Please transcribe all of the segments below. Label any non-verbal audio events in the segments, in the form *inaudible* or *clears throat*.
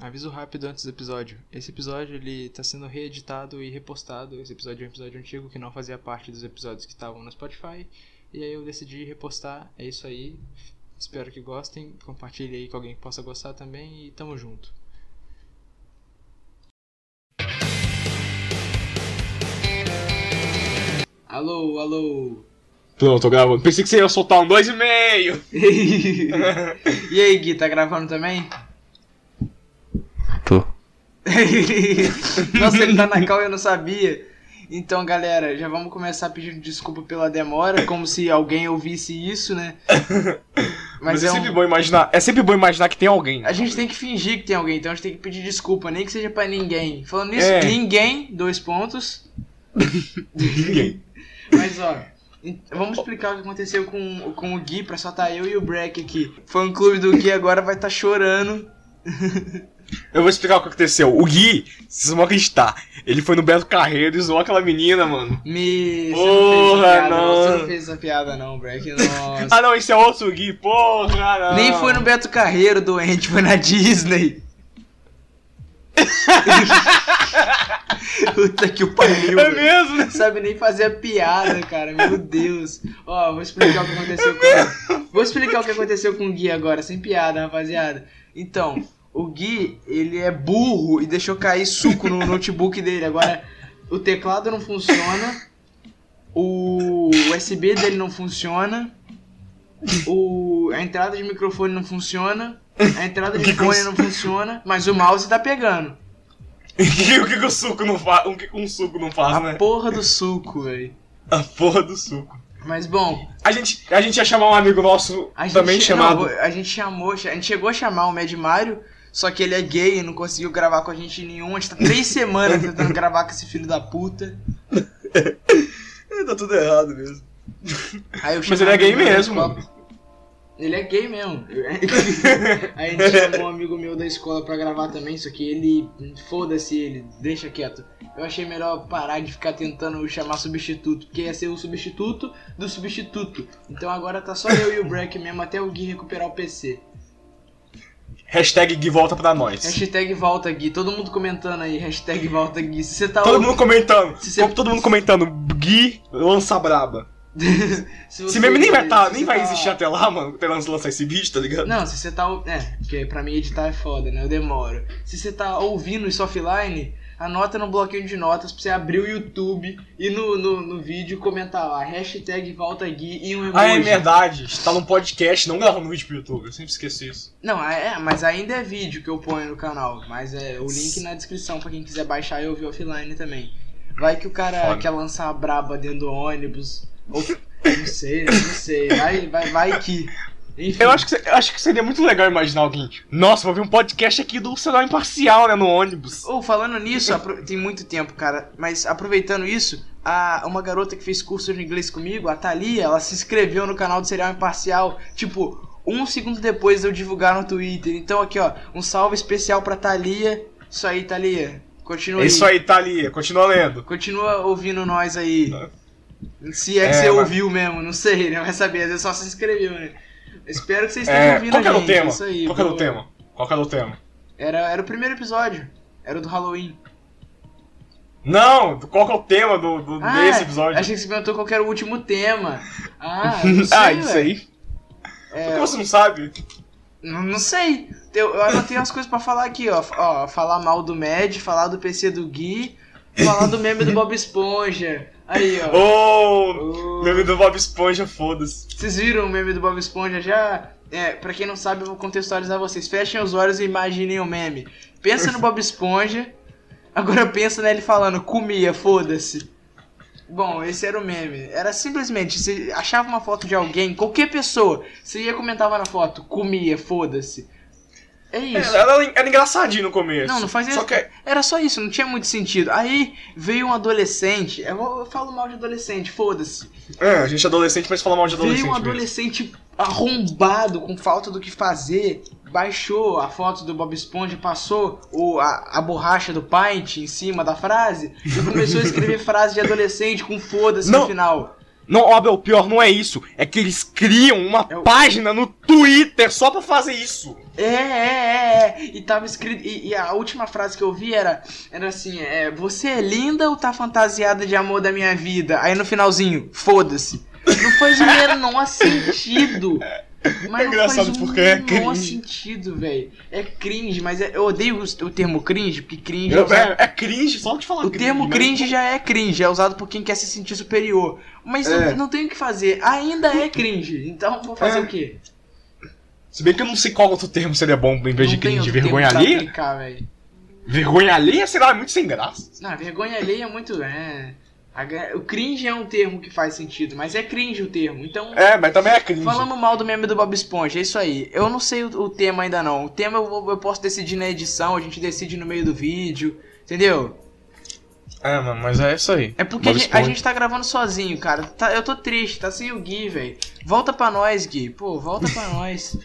Aviso rápido antes do episódio. Esse episódio ele tá sendo reeditado e repostado. Esse episódio é um episódio antigo que não fazia parte dos episódios que estavam no Spotify. E aí eu decidi repostar. É isso aí. Espero que gostem. Compartilhe aí com alguém que possa gostar também e tamo junto. Alô, alô. Pronto, tô gravando. Pensei que você ia soltar um dois e meio. *laughs* *laughs* e aí, Gui, tá gravando também? *laughs* Nossa, ele tá na cal e eu não sabia. Então, galera, já vamos começar pedindo desculpa pela demora, como se alguém ouvisse isso, né? *laughs* Mas, Mas é, é, sempre um... bom imaginar. É sempre bom imaginar que tem alguém. A gente tem que fingir que tem alguém, então a gente tem que pedir desculpa, nem que seja para ninguém. Falando nisso, é. ninguém, dois pontos. ninguém. *laughs* Mas ó, Vamos explicar o que aconteceu com, com o Gui, pra só tá eu e o Breck aqui. Fã clube do Gui agora vai estar tá chorando. Eu vou explicar o que aconteceu. O Gui, vocês vão acreditar, ele foi no Beto Carreiro e zoou aquela menina, mano. Me. Porra, não, não. Você não fez essa piada, não, Breck. Nossa. *laughs* ah, não, esse é outro Gui, porra, não. Nem foi no Beto Carreiro, doente, foi na Disney. *laughs* Puta que o pariu. É mesmo? Não sabe nem fazer a piada, cara. Meu Deus. Ó, vou explicar o que aconteceu é com. Vou explicar o que aconteceu com o Gui agora, sem piada, rapaziada. Então, o Gui, ele é burro e deixou cair suco no *laughs* notebook dele. Agora, o teclado não funciona, o USB dele não funciona, o... a entrada de microfone não funciona, a entrada de fone não funciona, mas o mouse tá pegando. *laughs* o que, que, o suco não faz? O que, que um suco não faz, a né? A porra do suco, velho. A porra do suco. Mas bom. A gente, a gente ia chamar um amigo nosso também gente, chamado. Não, a gente chamou, a gente chegou a chamar o Mad Mario, só que ele é gay e não conseguiu gravar com a gente nenhum. A gente tá três *laughs* semanas tentando gravar com esse filho da puta. tá tudo errado mesmo. Mas ele é gay mesmo. Ele é gay mesmo. Aí a gente chamou um amigo meu da escola pra gravar também, só que ele. Foda-se ele, deixa quieto. Eu achei melhor parar de ficar tentando chamar substituto, porque ia ser o substituto do substituto. Então agora tá só eu e o Break mesmo até o Gui recuperar o PC. Hashtag Gui volta pra nós. Hashtag volta Gui. Todo mundo comentando aí. Hashtag volta Gui. Se você tá Todo mundo comentando. Se você... Todo mundo comentando. Gui lança braba. *laughs* se esse meme nem vai, tá, nem vai tá... existir até lá, mano, até lançar esse vídeo, tá ligado? Não, se você tá. É, porque pra mim editar é foda, né? Eu demoro. Se você tá ouvindo isso offline, anota no bloquinho de notas pra você abrir o YouTube e no, no, no vídeo comentar lá, hashtag volta Gui e um emoji. Ah, é verdade. Está num podcast, não gravando vídeo pro YouTube. Eu sempre esqueço isso. Não, é, mas ainda é vídeo que eu ponho no canal. Mas é o link na descrição pra quem quiser baixar e ouvir offline também. Vai que o cara Foda. quer lançar a braba dentro do ônibus ou, não sei? Não sei. Vai, vai, vai que. Enfim. Eu acho que, eu acho que seria muito legal imaginar alguém. Nossa, vou ver um podcast aqui do celular imparcial, né? No ônibus. Ou oh, falando nisso, tem muito tempo, cara. Mas aproveitando isso, a, uma garota que fez curso de inglês comigo, a Thalia, ela se inscreveu no canal do Serial Imparcial. Tipo, um segundo depois de eu divulgar no Twitter. Então aqui, ó, um salve especial pra Thalia. Isso aí, Thalia. Continua é Isso aí, Thalia. Continua lendo. Continua ouvindo nós aí. Se é que é, você mas... ouviu mesmo, não sei, né? Vai saber, às vezes só se inscreveu, né? Espero que vocês estejam é, ouvindo qual a gente. Era o tema? Aí, qual era o tema? Qual era o tema? Era, era o primeiro episódio. Era o do Halloween. Não, qual que é o tema do, do ah, desse episódio? Achei que você perguntou qual era o último tema. *laughs* Ah, não sei, ah isso aí? É, Por que você não sabe? Não, não sei. Eu, eu anotei umas coisas pra falar aqui, ó. ó. Falar mal do Mad, falar do PC do Gui, falar do meme do Bob Esponja. Aí, ó. Oh, oh. meme do Bob Esponja, foda-se. Vocês viram o meme do Bob Esponja já? É, pra quem não sabe, eu vou contextualizar vocês. Fechem os olhos e imaginem o meme. Pensa no Bob Esponja, agora pensa nele falando, comia, foda-se. Bom, esse era o meme. Era simplesmente, você achava uma foto de alguém, qualquer pessoa, você ia comentava na foto, comia, foda-se. É isso. É, era, era engraçadinho no começo. Não, não fazia. Só que... Era só isso, não tinha muito sentido. Aí veio um adolescente. Eu, eu falo mal de adolescente, foda-se. É, a gente é adolescente, mas fala mal de adolescente. Veio um adolescente mesmo. arrombado, com falta do que fazer. Baixou a foto do Bob Esponja, passou o, a, a borracha do Paint em cima da frase e começou a escrever *laughs* frase de adolescente com foda-se no final. Não, Abel, o pior não é isso. É que eles criam uma É o- página no Twitter só pra fazer isso. É, é, é, é. E tava escrito. E, e a última frase que eu vi era, era assim: é, Você é linda ou tá fantasiada de amor da minha vida? Aí no finalzinho, foda-se. Não faz o menor sentido. Mas É não engraçado porque é cringe. sentido, velho. É cringe, mas é- eu odeio o, o termo cringe, porque cringe é É, usado- é cringe, só de falar O cringe, termo mas- cringe já é cringe, é usado por quem quer se sentir superior. Mas É. não, não tem o que fazer, ainda é cringe. Então vou fazer É. o quê? Se bem que eu não sei qual outro termo seria bom em vez de não tem cringe. Vergonha alheia? aplicar. Vergonha alheia, sei lá, é muito sem graça. Não, vergonha alheia é muito. É, o cringe é um termo que faz sentido, mas é cringe o termo. Então, É, mas também é cringe. falamos mal do meme do Bob Esponja, é isso aí. Eu não sei o, o tema ainda não. O tema eu, eu posso decidir na edição, a gente decide no meio do vídeo, entendeu? É, mano, mas é isso aí. É porque a gente, a gente tá gravando sozinho, cara. Tá- eu tô triste, tá sem o Gui, velho. Volta pra nós, Gui. Pô, volta pra *laughs* nós.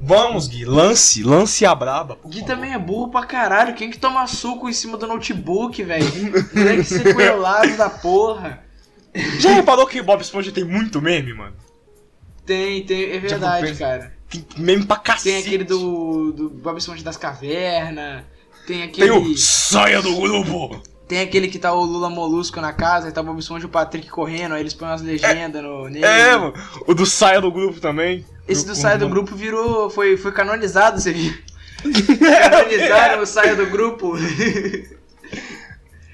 Vamos, Gui, lance, lance a braba. Gui também é burro pra caralho. Quem que toma suco em cima do notebook, velho? Moleque sequelado da porra. Já reparou que Bob Esponja tem muito meme, mano? Tem, tem, é verdade, cara. Tem meme pra cacete. Tem aquele do, do Bob Esponja das Cavernas. Tem aquele. Tem o saia do grupo. Tem aquele que tá o Lula Molusco na casa, e tá o Bob Esponja e o Patrick correndo, aí eles põem umas legendas no nele. É, mano. O do saia do grupo também. Esse do Saia do. Grupo virou. Foi, foi canonizado, você viu? *laughs* Canonizaram o Saia do Grupo.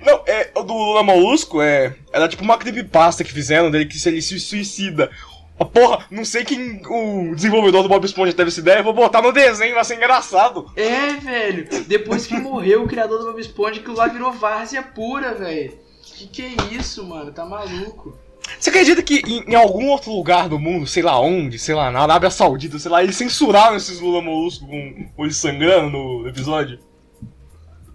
Não, é, o do Lula Molusco é. Era tipo uma creepypasta que fizeram dele que se ele se suicida. Ah, porra, não sei quem o desenvolvedor do Bob Esponja teve essa ideia, eu vou botar no desenho, vai ser engraçado. É, velho. Depois que morreu o criador do Bob Esponja, aquilo lá virou várzea pura, velho. Que que é isso, mano? Tá maluco? Você acredita que em, em algum outro lugar do mundo, sei lá onde, sei lá, na Arábia Saudita, sei lá, eles censuraram esses Lula Molusco com o olho sangrando no episódio?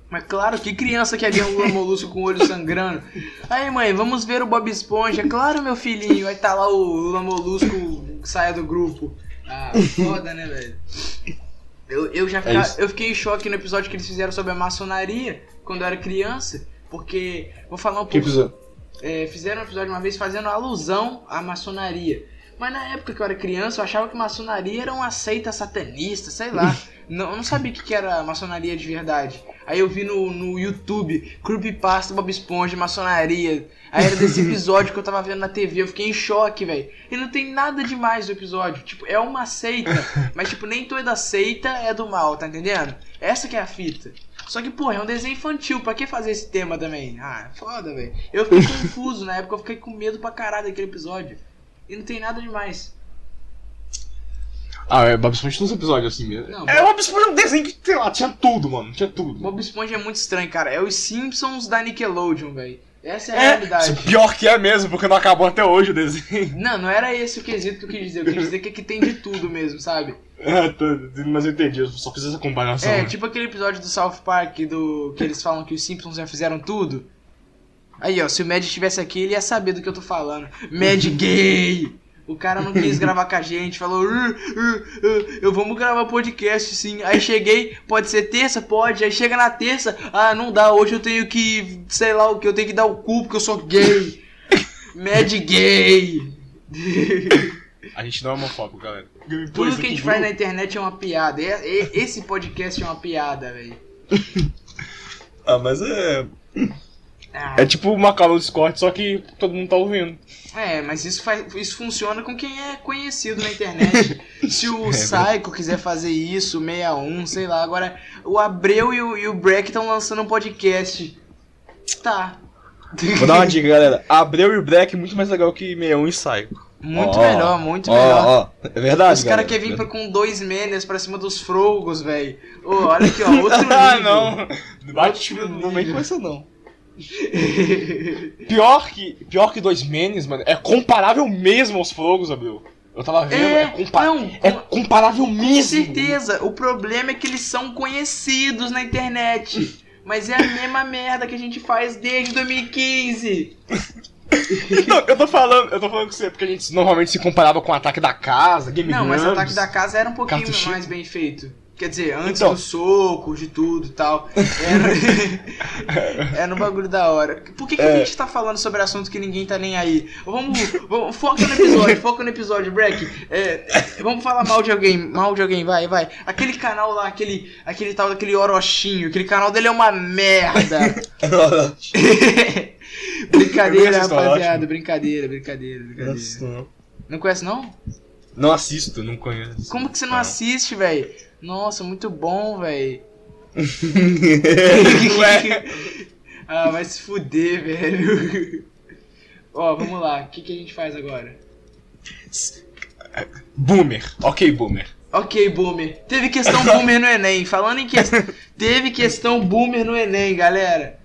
Mas claro, que criança quer ver um Lula *laughs* Molusco com o olho sangrando? Aí, mãe, vamos ver o Bob Esponja. Claro, meu filhinho. Aí tá lá o Lula Molusco, saia do grupo. Ah, foda, né, velho? Eu, eu já fica- isso. eu fiquei em choque no episódio que eles fizeram sobre a maçonaria, quando eu era criança. Porque, vou falar um pouco é, fizeram um episódio uma vez fazendo alusão à maçonaria. Mas na época que eu era criança, eu achava que maçonaria era uma seita satanista, sei lá. *laughs* não, eu não sabia o que que era maçonaria de verdade. Aí eu vi no, no YouTube, Creepypasta, Bob Esponja, maçonaria. Aí era desse episódio que eu tava vendo na TV, eu fiquei em choque, velho. E não tem nada demais do episódio. Tipo, é uma seita, mas tipo, nem toda seita é do mal, tá entendendo? Essa que é a fita. Só que, porra, é um desenho infantil, pra que fazer esse tema também? Ah, foda, velho. Eu fiquei confuso na época, eu fiquei com medo pra caralho daquele episódio. E não tem nada demais. Ah, é, Bob Esponja tem uns episódios assim mesmo. Não, é, Bob Esponja é um desenho que, sei lá, tinha tudo, mano, tinha tudo. Bob Esponja é muito estranho, cara. É os Simpsons da Nickelodeon, velho. Essa é a É, realidade. pior que é mesmo, porque não acabou até hoje o desenho. *laughs* Não, não era esse o quesito que eu quis dizer. Eu quis dizer que aqui tem de tudo mesmo, sabe? É, tô- mas eu entendi, eu só fiz essa comparação. É, né? tipo aquele episódio do South Park do que eles falam que os Simpsons já fizeram tudo. Aí, ó, se o Mad estivesse aqui, ele ia saber do que eu tô falando. Mad gay! O cara não quis gravar com a gente, falou, "Uh, uh, uh, eu vamos gravar podcast sim. Aí cheguei, pode ser terça? Pode. Aí chega na terça, ah, não dá, hoje eu tenho que, sei lá o que, eu tenho que dar o cu porque eu sou gay. Mad gay! A gente não é homofóbico, galera. Tudo que a gente faz na internet é uma piada. E- e- Esse podcast é uma piada, velho. Ah, mas é. Ah, É tipo uma cala do Discord, só que todo mundo tá ouvindo. É, mas isso, faz, isso funciona com quem é conhecido na internet. *laughs* Se o Psycho quiser fazer isso, 61, sei lá. Agora, o Abreu e o, e o Breck estão lançando um podcast. Tá. Vou dar uma dica, galera. Abreu e o Black muito mais legal que 61 e Psycho. Muito Ó, melhor, muito melhor. Ó, ó, é verdade. Os caras querem vir pra- com dois meners pra cima dos frogos, velho. olha aqui, ó, outro *laughs* nível. ah, não. Bate não vem com essa, não. *laughs* Pior que, pior que dois menes, mano, é comparável mesmo aos fogos, Abreu. Eu tava vendo, é, É, compa- não, é com- comparável Com mesmo. certeza. O problema é que eles são conhecidos na internet. Mas é a mesma merda que a gente faz desde 2015. *laughs* Não, eu tô falando, eu tô falando com você, porque a gente normalmente se comparava com o ataque da casa, Game Não, mas o Grumps. ataque da casa era um pouquinho mais bem feito. Quer dizer, antes Então. do soco, de tudo e tal. Era, era um bagulho da hora. Por que, que a É. gente tá falando sobre assunto que ninguém tá nem aí? Vamos, vamos foca no episódio, foca no episódio, Breck. É, vamos falar mal de alguém, mal de alguém, vai, vai. Aquele canal lá, aquele, aquele tal daquele Orochinho, aquele canal dele é uma merda. *laughs* Brincadeira, rapaziada, brincadeira, brincadeira, Não brincadeira. não. Não conhece não? Não assisto, não conheço. Como que você não Não. assiste, velho? Nossa, muito bom, velho. *laughs* Ah, vai se fuder, velho. Ó, vamos lá. O que, que a gente faz agora? Boomer. Ok, boomer. Ok, boomer. Teve questão boomer no Enem. Falando em questão. Teve questão boomer no Enem, galera.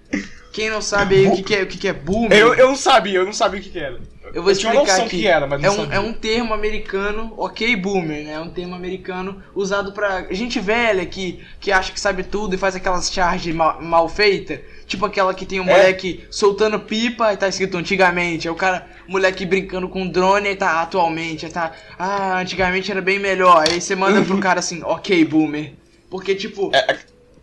Quem não sabe aí o que, que é, o que, que é boomer, Eu, eu não sabia, eu não sabia o que, que era. Eu vou uma explicar aqui. era, é, um, é um termo americano, ok, boomer, né? É um termo americano usado pra gente velha que, que acha que sabe tudo e faz aquelas charges mal, mal feitas. Tipo aquela que tem um É. moleque soltando pipa e tá escrito antigamente. É o cara, moleque brincando com drone e tá atualmente. Aí tá, ah, antigamente era bem melhor. Aí você manda pro *laughs* cara assim, ok, boomer. Porque, tipo, É,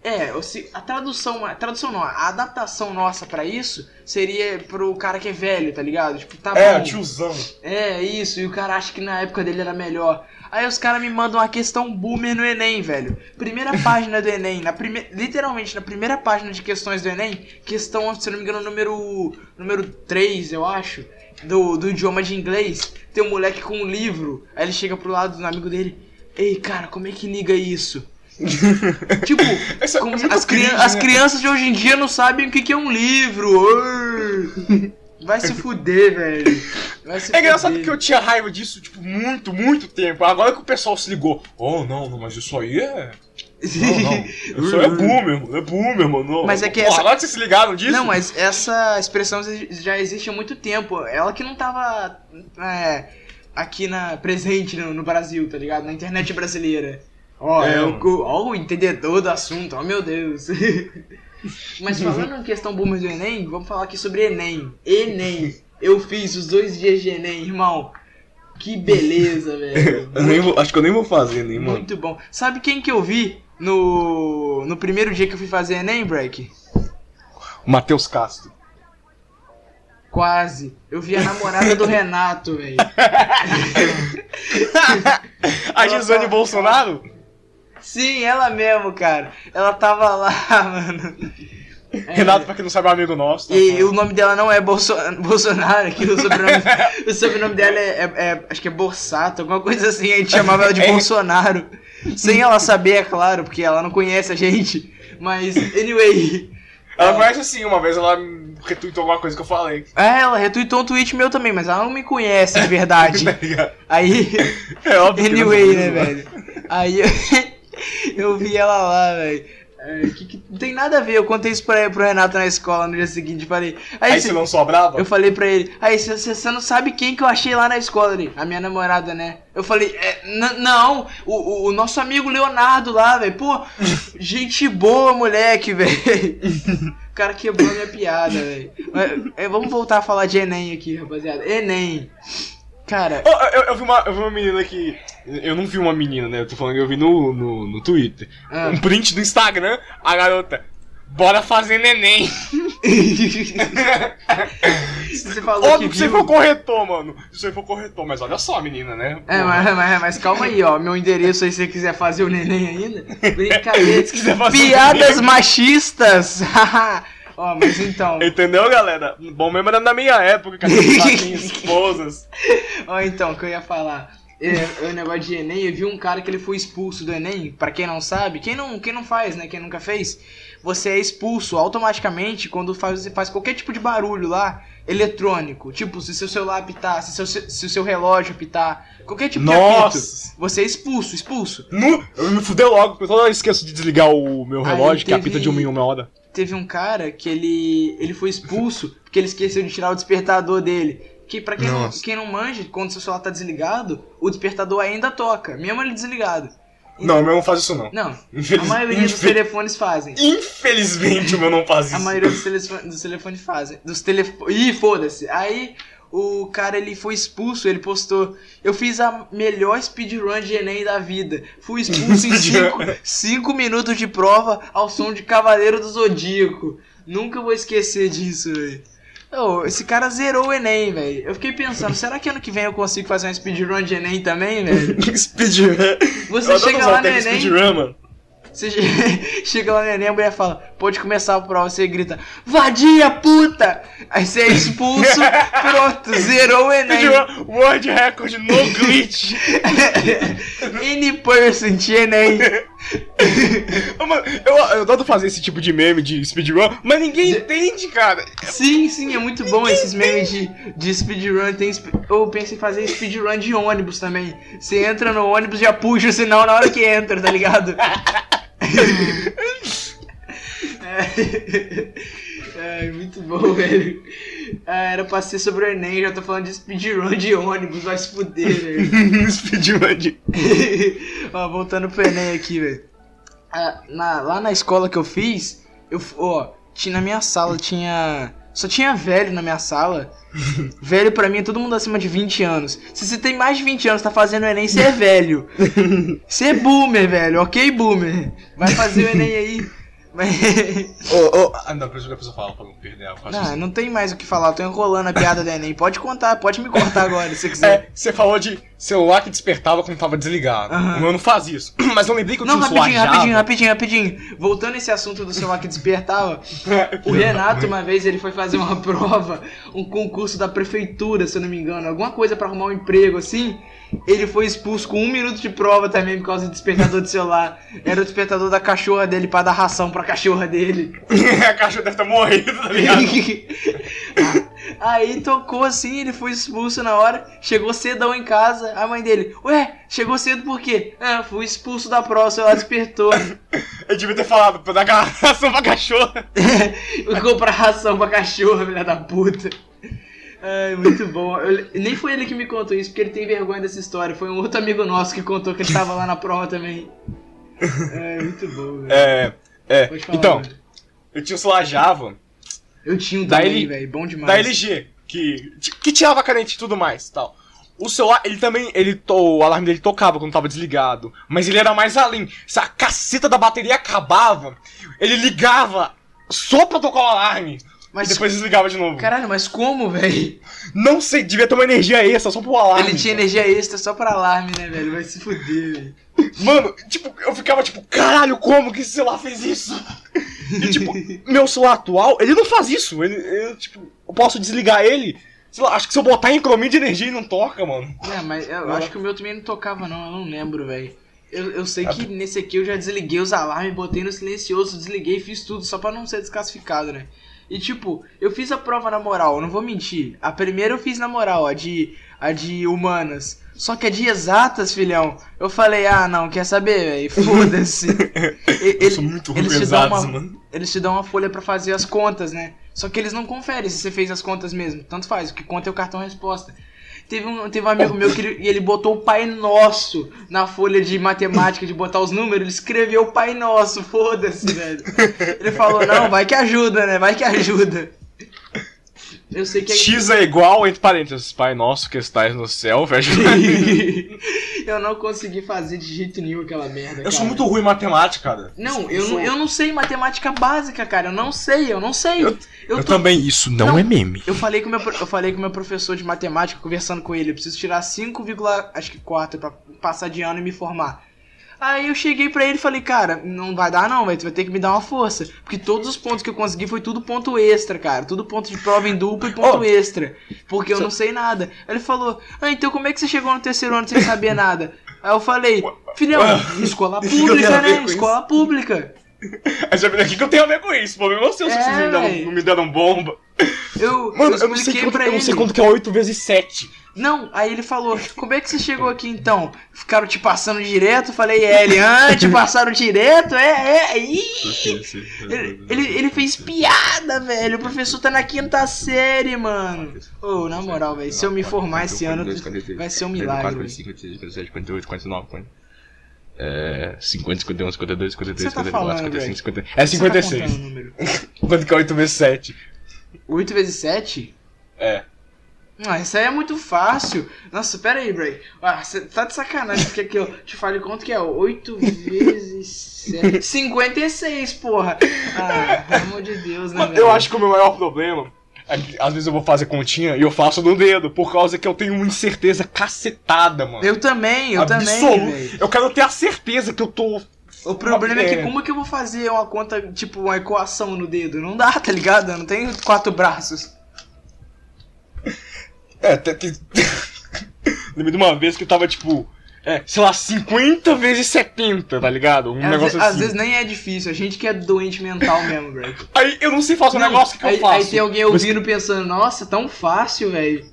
é, a tradução, a tradução não, a adaptação nossa pra isso seria pro cara que é velho, tá ligado? Tipo, tá é, bom. tiozão. É, isso, e o cara acha que na época dele era melhor. Aí os caras me mandam uma questão boomer no Enem, velho. Primeira *laughs* página do Enem, na prime... literalmente na primeira página de questões do Enem, questão, se não me engano, número, número 3, eu acho, do, do idioma de inglês, tem um moleque com um livro, aí ele chega pro lado do amigo dele, ei, cara, como é que liga isso? Tipo, *laughs* Essa- como é as, cri- cringe, as né? crianças de hoje em dia não sabem o que, que é um livro. Vai se fuder, velho. Se É engraçado fuder. que eu tinha raiva disso, tipo, muito, muito tempo. Agora que o pessoal se ligou. Oh, não, não, mas isso aí é. Não, não. *laughs* Isso aí é boomer, mano. É boomer, mano. Não. Mas é que Porra, essa- Agora que vocês se ligaram disso? Não, mas essa expressão já existe há muito tempo. Ela que não tava é, aqui na presente no, no Brasil, tá ligado? Na internet brasileira. Ó, É, é, o, o entendedor do assunto, ó meu Deus. *laughs* mas falando em questão boomer do Enem, vamos falar aqui sobre Enem. Enem. Eu fiz os dois dias de Enem, irmão. Que beleza, *laughs* velho. Acho que eu nem vou fazer, nem, mano. Muito bom. Sabe quem que eu vi no, no primeiro dia que eu fui fazer Enem, Break? Matheus Castro. Quase. Eu vi a namorada do *laughs* Renato, velho. A Gisane Bolsonaro? Sim, ela mesmo, cara. Ela tava lá, *laughs* mano. É, Renato, pra quem não sabe, é um amigo nosso. tá? E o nome dela não é Bolso *laughs* Bolsonaro, que o sobrenome, o sobrenome dela é, é- é- Acho que é Borsato, alguma coisa assim. A gente chamava ela de *laughs* É. Bolsonaro. Sem ela saber, é claro, porque ela não conhece a gente. Mas, anyway. Ela conhece assim, uma vez ela retweetou alguma coisa que eu falei. É, ela retweetou um tweet meu também, mas ela não me conhece de verdade. Tá? Aí. É óbvio Anyway, né, velho? Aí *laughs* eu, vi ela lá, velho. É, que, que não tem nada a ver, eu contei isso pra, pro Renato na escola no dia seguinte, falei. Aí, Aí cê- você não só brava? eu falei pra ele, aí você você não sabe quem que eu achei lá na escola ali? A minha namorada, né? Eu falei, é, não, o, o- nosso amigo Leonardo lá, velho. Pô, *laughs* gente boa, moleque, velho. O cara quebrou minha piada, velho. É, Vamos voltar a falar de Enem aqui, rapaziada. Enem. Cara, Eu, eu- eu vi uma, eu vi uma menina que. Eu não vi uma menina, né? Eu tô falando que eu vi no, no, no Twitter. Ah. Um print do Instagram, a garota. Bora fazer neném. você falou Óbvio que que você viu... for corretor, mano. Se você for corretor, mas olha só, menina, né? É, mas, mas, mas calma aí, ó. Meu endereço aí, se você quiser fazer o neném ainda. Brincadeira. *laughs* Se quiser fazer Piadas machistas. *laughs* ó, mas então. Entendeu, galera? Bom mesmo era na minha época, que a gente *laughs* já tinha esposas. Ó, então, o que eu ia falar. É, o negócio de Enem, eu vi um cara que ele foi expulso do Enem. Pra quem não sabe, quem não, quem não faz, né? Quem nunca fez, você é expulso automaticamente quando faz, faz qualquer tipo de barulho lá eletrônico. Tipo, se seu celular apitar, se seu, se o seu relógio apitar, qualquer tipo de Nossa. apito. Você é expulso, expulso. No, eu me fudei logo, toda vez esqueço de desligar o meu relógio, que teve- apita de uma em uma hora. teve um cara que ele ele foi expulso porque ele esqueceu de tirar o despertador dele. Que pra quem não, quem não manja, quando seu celular tá desligado, o despertador ainda toca, mesmo ele desligado. Não, o meu não faz isso não. Não, a Infeliz- maioria dos infel- telefones fazem. Infelizmente o meu não faz isso. A maioria dos, telefone, dos telefones fazem. Dos telefones. Ih, foda-se. Aí o cara ele foi expulso, ele postou. Eu fiz a melhor speedrun de Enem da vida. Fui expulso em *laughs* 5 minutos de prova ao som de Cavaleiro do Zodíaco. Nunca vou esquecer disso, velho. Oh, esse cara zerou o Enem, velho. Eu fiquei pensando, será que ano que vem eu consigo fazer uma speedrun de Enem também, velho? *laughs* speedrun. Você Eu chega lá no Enem, Speedrun, mano. você che- *laughs* chega lá no Enem, a mulher fala, pode começar a prova, você grita, vadia, puta! Aí você é expulso, *laughs* pronto, zerou o Enem. Speedrun, World Record no glitch. *laughs* Any person Enem. *laughs* Mano, eu, eu adoro fazer esse tipo de meme de speedrun, mas ninguém entende, cara. Sim, sim, é muito bom esses memes de, de speedrun. Tem, eu pensei em fazer speedrun de ônibus também. Você entra no ônibus já puxa o sinal na hora que entra, tá ligado? É. Ai, *laughs* muito bom, velho. Ah, era pra ser sobre o Enem, já tô falando de speedrun de ônibus, vai se fuder, velho. *laughs* speedrun de... *laughs* ó, voltando pro Enem aqui, velho. Ah, na- lá na escola que eu fiz, eu, ó, tinha, na minha sala tinha. Só tinha velho na minha sala. velho pra mim é todo mundo acima de 20 anos. Se você tem mais de 20 anos, tá fazendo o Enem, você é velho. Você é boomer, velho, ok, boomer? Vai fazer o Enem aí. Mas. Ô, ô, ah, não, pessoa, a pessoa fala pra não perder a Não, Ah, não tem mais o que falar, eu tô enrolando a piada do Enem. Pode contar, pode me cortar agora, se você quiser. É, você falou de celular que despertava quando tava desligado. Aham. O meu não faz isso. *clears throat* Mas eu lembrei que eu Não, tinha um celular rapidinho, rapidinho, rapidinho, rapidinho. Voltando esse assunto do celular que despertava, *laughs* o Renato, uma vez, ele foi fazer uma *laughs* prova, um concurso da prefeitura, se eu não me engano, alguma coisa pra arrumar um emprego assim. Ele foi expulso com um minuto de prova também por causa do despertador de celular. Era o despertador da cachorra dele pra dar ração pra cachorra dele. *laughs* a cachorra deve estar morrendo, tá ligado? *laughs* Aí tocou assim, ele foi expulso na hora, chegou cedão em casa, a mãe dele, ué, chegou cedo por quê? Ah, fui expulso da prova, o celular despertou. *laughs* Eu devia ter falado pra dar garração pra cachorra. Comprar ração pra cachorro, filha da puta. Ai, muito bom. Eu- nem foi ele que me contou isso, porque ele tem vergonha dessa história. Foi um outro amigo nosso que contou que ele tava lá na prova também. É, muito bom, velho. É, é. Falar, Então, velho. eu tinha um celular Java Eu tinha um da também, L- velho. Bom demais. da LG, que, que tirava corrente e tudo mais tal. O celular, ele também, ele o alarme dele tocava quando tava desligado. Mas ele era mais além. Se a caceta da bateria acabava, ele ligava só pra tocar o alarme. Mas, e depois desligava de novo. caralho, mas como, velho? Não sei, devia ter uma energia extra só pro alarme. Ele tinha energia extra só pra alarme, né, velho? Vai se fuder, velho. Mano, tipo, eu ficava tipo, caralho, como que esse celular fez isso? E tipo, *laughs* meu celular atual, ele não faz isso. Ele, eu, tipo, eu posso desligar ele. Sei lá, acho que se eu botar em cromia de energia ele não toca, mano. É, mas eu acho que o meu também não tocava, não. Eu não lembro, velho. Eu, eu sei Ah, que nesse aqui eu já desliguei os alarmes, botei no silencioso, desliguei, fiz tudo só pra não ser desclassificado, né? E tipo, eu fiz a prova na moral, eu não vou mentir. A primeira eu fiz na moral, a de, a de humanas. Só que a de exatas, filhão, eu falei, ah, não, quer saber, velho? Foda-se. *laughs* E- eu sou muito ruim eles exatos, uma- mano. Eles te dão uma folha pra fazer as contas, né? Só que eles não conferem se você fez as contas mesmo. Tanto faz, o que conta é o cartão resposta. Teve um, teve um amigo meu que ele, ele botou o Pai Nosso na folha de matemática, de botar os números, ele escreveu o Pai Nosso, foda-se, velho. Ele falou, não, vai que ajuda, né? Vai que ajuda. Eu sei que é X é igual, entre parênteses, Pai Nosso que estás no céu, fecha. *laughs* Eu não consegui fazer de jeito nenhum aquela merda. Eu sou cara. muito ruim em matemática, cara. Não, eu, não, eu não sei matemática básica, cara. Eu não sei, eu não sei. Eu, Eu tô- também, isso não, Não. é meme. Eu falei com o meu, eu falei com o meu professor de matemática, conversando com ele, eu preciso tirar 5,4 pra passar de ano e me formar. Aí eu cheguei pra ele e falei, cara, não vai dar não, velho, tu vai ter que me dar uma força. Porque todos os pontos que eu consegui foi tudo ponto extra, cara. Tudo ponto de prova em dupla e ponto Oh. extra. Porque eu não sei nada. Aí ele falou, ah, então como é que você chegou no terceiro ano sem saber nada? Aí eu falei, filhão, escola *laughs* pública, né? Escola pública. Aí você aqui que eu tenho a ver com isso. O problema é seu se É, vocês me deram, véi. não me deram bomba. Eu, Mano, eu eu não sei expliquei quanto, pra eu não sei quanto que é 8 vezes 7. Não, aí ele falou, como é que você chegou aqui então? Ficaram te passando direto? Falei, é, ele, ah, te passaram direto? É, é, ih! Ele, ele, ele fez piada, velho. O professor tá na quinta série, mano. Ô, na moral, velho, se eu me formar esse ano, vai ser um milagre. 4, velho. 5, 56, 57, 58, 59, 50. É. 50, 51, 52, 53, Você tá 54, falando, 55, 50. É Você tá 56. contando o número? Quanto que é 8 vezes 7? 8 vezes 7? É. Ah, isso aí é muito fácil. Nossa, pera aí, Bray. Ah, você tá de sacanagem, porque aqui eu te fale quanto que é? 8 vezes 7. 56, porra. Ah, pelo amor de Deus, né? Mano, velho? eu acho que o meu maior problema às vezes eu vou fazer continha e eu faço no dedo, por causa que eu tenho uma incerteza cacetada, mano. Eu também, eu também, velho. Eu quero ter a certeza que eu tô. O problema é que É. como que eu vou fazer uma conta, tipo, uma equação no dedo? Não dá, tá ligado? Eu não tenho quatro braços. É, tem... *laughs* Lembro de uma vez que eu tava tipo. É, sei lá, 50 vezes 70, tá ligado? Um Às, negócio às assim. vezes nem é difícil, a gente que é doente mental mesmo, velho. Aí eu não sei fazer um negócio que aí, eu faço. aí tem alguém ouvindo pensando, nossa, tão fácil, velho.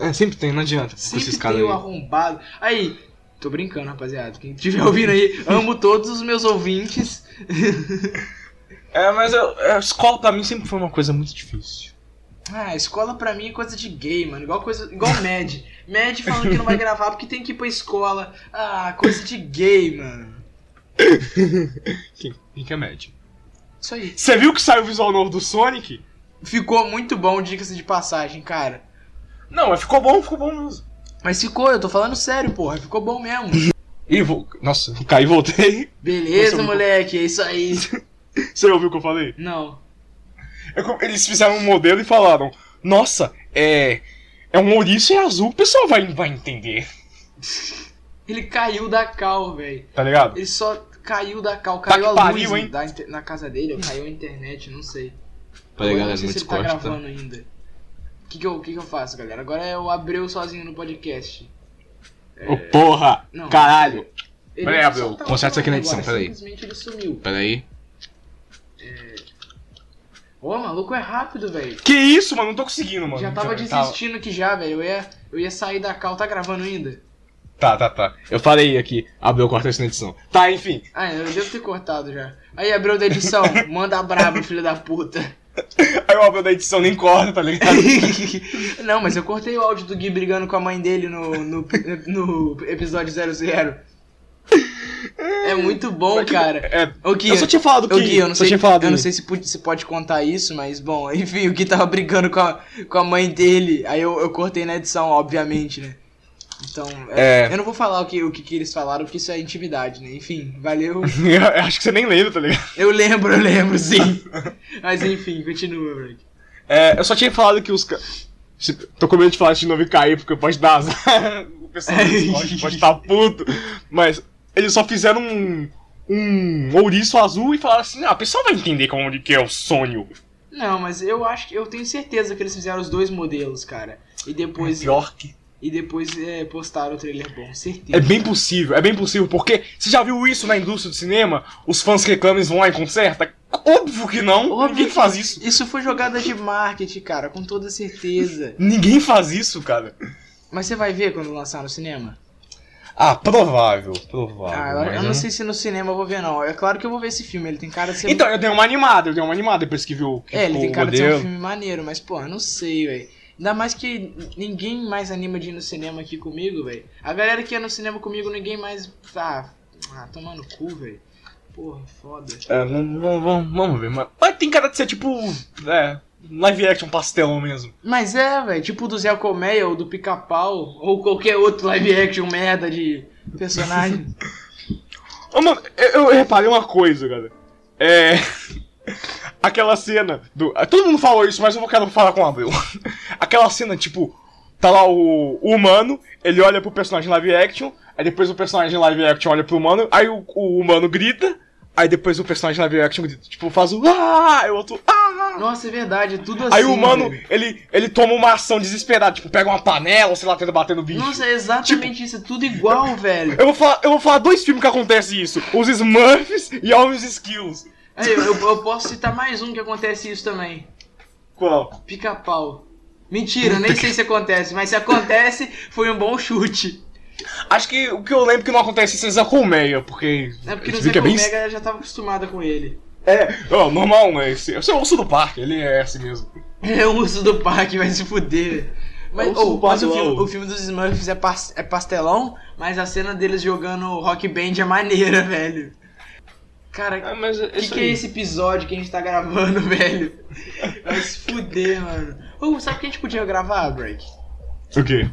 É, sempre tem, não adianta. Sempre esses tem o aí. arrombado. Aí, tô brincando, rapaziada. Quem estiver ouvindo aí, amo todos os meus ouvintes. É, mas eu- a escola pra mim sempre foi uma coisa muito difícil. Ah, escola pra mim é coisa de gay, mano. Igual coisa. Igual Mad. Mad falando que não vai *laughs* gravar porque tem que ir pra escola. Ah, coisa de gay, mano. Quem, quem que é médio? Isso aí. Você viu que saiu o visual novo do Sonic? Ficou muito bom, diga-se de passagem, cara. Não, mas ficou bom, ficou bom mesmo. Mas ficou, eu tô falando sério, porra. Ficou bom mesmo. Ih, vou... Nossa, caí e voltei. Beleza, Nossa, moleque, é isso aí. *laughs* Você ouviu o que eu falei? Não. É Eles fizeram um modelo e falaram: Nossa, é. É um ouriço e azul, o pessoal vai, vai entender. Ele caiu da cal, velho. Tá ligado? Ele só caiu da cal, Tá caiu que a pariu, luz hein? da na casa dele, ou caiu a internet, não sei. Peraí, Eu galera, não sei se ele tá Discord, tá? gravando ainda. O que, que, eu, que, que eu faço, galera? Agora é o Abreu sozinho no podcast. Ô porra! Não. Caralho! Peraí, Abreu, tá conserta isso aqui na edição, peraí. Simplesmente ele sumiu. Peraí. Ô, maluco é rápido, velho. Que isso, mano? Não tô conseguindo, mano. Já tava Já desistindo aqui já, velho. Eu ia, eu ia sair da cal, tá gravando ainda? Tá, tá, tá. Eu falei aqui, abriu corta isso na edição. Tá, enfim. Ah, eu devo ter cortado já. Aí, Abreu da edição, *laughs* manda brabo, filho da puta. Aí o Abreu da edição nem corta, tá ligado? *laughs* Não, mas eu cortei o áudio do Gui brigando com a mãe dele no, no, no episódio 00. É muito bom, cara. É, Gui, eu só tinha falado que. Gui, eu não sei, falado eu não sei se, pode- se pode contar isso, mas bom, *laughs* enfim, o Gui tava brigando com a, com a mãe dele. Aí eu, eu cortei na edição, obviamente, né? Então, é, É. eu não vou falar o que, o que, que eles falaram, porque isso é intimidade, né? Enfim, valeu. *laughs* Eu acho que você nem lembra, tá ligado? Eu lembro, eu lembro, sim. *laughs* Mas enfim, continua, Break. É, eu só tinha falado que os. Tô com medo de falar de novo e cair, porque pode dar azar. o pessoal Discord pode estar puto. Mas eles só fizeram um. Um ouriço azul e falaram assim: ah, o pessoal vai entender como que é o sonho. Não, mas eu acho que eu tenho certeza que eles fizeram os dois modelos, cara. E depois Pior que. e depois é, postaram o trailer bom, certeza. É bem possível, é bem possível, porque você já viu isso na indústria do cinema? Os fãs reclamam e vão lá e conserta? Óbvio que não, Óbvio ninguém faz isso. Isso foi jogada de marketing, cara, com toda certeza. Ninguém faz isso, cara. Mas você vai ver quando lançar no cinema? Ah, provável, provável. Ah, eu, eu não sei se no cinema eu vou ver, não. É claro que eu vou ver esse filme, ele tem cara de ser. Então, eu dei uma animada, eu dei uma animada depois que viu que É, ele tem cara de ser um modelo. filme maneiro, mas, pô, eu não sei, velho. Ainda mais que ninguém mais anima de ir no cinema aqui comigo, velho. A galera que ia no cinema comigo, ninguém mais. Ah, ah toma no cu, velho. Porra, foda. É, vamos, vamos, vamos ver, mas... mas tem cara de ser tipo, é, live action pastelão mesmo. Mas é, velho, tipo do Zé Colmeia ou do Pica-Pau, ou qualquer outro live action merda de personagem. *laughs* Ô, mano, eu, eu reparei uma coisa, cara. É. *laughs* Aquela cena do. Todo mundo falou isso, mas eu vou quero falar com o Abreu. *laughs* Aquela cena, tipo, tá lá o, o humano, ele olha pro personagem live action, aí depois o personagem live action olha pro humano, aí o, o humano grita, aí depois o personagem live action grita, tipo, faz o ah, aí o outro ah. Nossa, é verdade, é tudo assim. Aí o humano, velho. ele, ele toma uma ação desesperada, tipo, pega uma panela, sei lá, tenta bater no bicho. Nossa, é exatamente isso, é tudo igual, *laughs* velho. Eu vou, falar, eu vou falar dois filmes que acontece isso: Os Smurfs e Homens Skills. Aí, eu, eu posso citar mais um que acontece isso também. Qual? Pica-pau. Mentira, nem sei se acontece, mas se acontece, foi um bom chute. Acho que o que eu lembro que não acontece isso é Zé Colmeia, porque. É porque no Zé fica bem- Colmega já tava acostumada com ele. É, ó, normal, né? Esse, esse é o urso do parque, ele é assim mesmo. *laughs* É o urso do parque, vai se fuder. Mas, É o oh, mas o, filme, o filme dos Smurfs é, pas- é pastelão, mas a cena deles jogando rock band é maneira, *laughs* velho. Cara, Ah, mas o que, que é esse episódio que a gente tá gravando, *laughs* velho? Vai se fuder, mano. Ô, sabe o que a gente podia gravar, Break? O quê?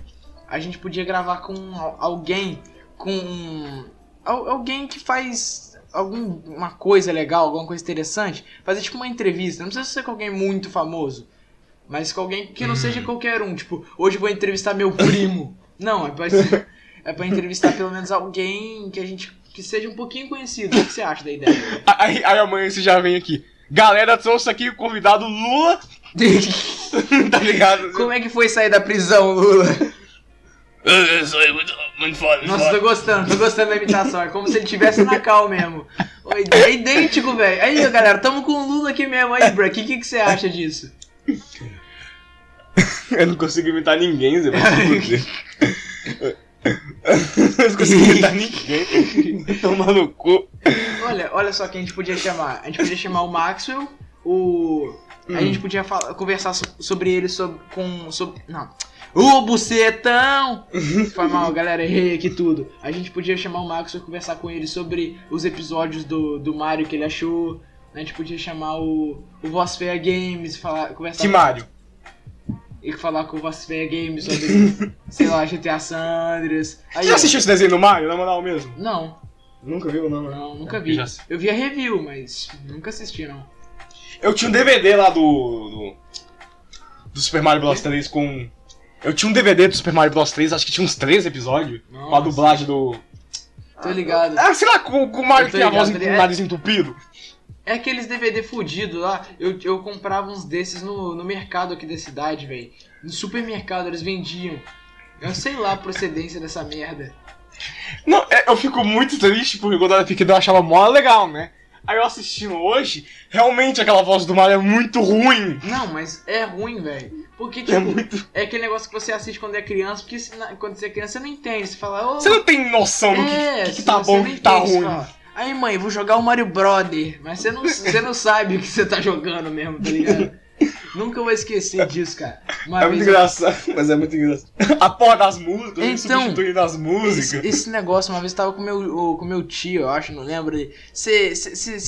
A gente podia gravar com al- alguém, com al- alguém que faz alguma coisa legal, alguma coisa interessante. Fazer tipo uma entrevista. Não precisa ser com alguém muito famoso. Mas com alguém que não seja qualquer um. Tipo, hoje vou entrevistar meu primo. Não, é pra, é pra entrevistar pelo menos alguém que a gente. que seja um pouquinho conhecido. O que você acha da ideia? *laughs* Aí, aí amanhã você já vem aqui. Galera, trouxe aqui o convidado Lula. *laughs* tá ligado? Como é que foi sair da prisão, Lula? Muito, muito foda, muito Nossa, foda. tô gostando, tô gostando da imitação. É como se ele tivesse na cal mesmo. É idêntico, velho. Aí, galera, tamo com o Lula aqui mesmo. Aí, Bra, o que, que, que você acha disso? *laughs* Eu não consigo imitar ninguém, Zé. *laughs* Eu não consigo imitar ninguém. *laughs* Tomar no cu. Olha, olha só quem a gente podia chamar. A gente podia chamar o Maxwell, o. A gente podia falar, conversar so- sobre ele sobre, com. Sobre, não. O bucetão! Foi mal, galera, errei aqui tudo. A gente podia chamar o Maxwell e conversar com ele sobre os episódios do, do Mario que ele achou. A gente podia chamar o, o Voz Feia Games, falar, conversar Que Mario? e falar com o Voz Feia Games sobre, *laughs* sei lá, GTA Sandras. Aí, Você já assistiu esse desenho do Mario, na moral mesmo? Não, Nunca viu, não, né? não, nunca Eu vi. já- Eu vi a review, mas nunca assisti, não. Eu tinha um DVD lá do. do, do Super Mario Bros 3 com. Eu tinha um DVD do Super Mario Bros 3, acho que tinha uns três episódios. Com a Nossa. dublagem do. Tô ligado. Ah, sei lá, com, com o Mario que tem a voz com o é- nariz entupido. É aqueles DVD fudido lá. Eu, eu comprava uns desses no, no mercado aqui da cidade, velho. No supermercado eles vendiam. Eu sei lá a procedência dessa merda. Não, é, eu fico muito triste porque quando eu era pequeno eu achava mó legal, né? Aí eu assistindo hoje, realmente aquela voz do Mario é muito ruim. Não, mas é ruim, velho. Porque, É tipo, muito. é aquele negócio que você assiste quando é criança, porque se quando você é criança você não entende. Você fala, ô. Você não tem noção do que, é, que, que tá você bom não e que tá ruim. fala, Aí, mãe, vou jogar o Mario Brother. Mas você não, você não sabe o que você tá jogando mesmo, tá ligado? Nunca vou esquecer disso, cara. Uma É muito eu- engraçado, *laughs* mas é muito engraçado. A porra das músicas, Então, substituindo as Esse, músicas. esse negócio, uma vez eu tava com meu, o- com meu tio, eu acho, não lembro. Você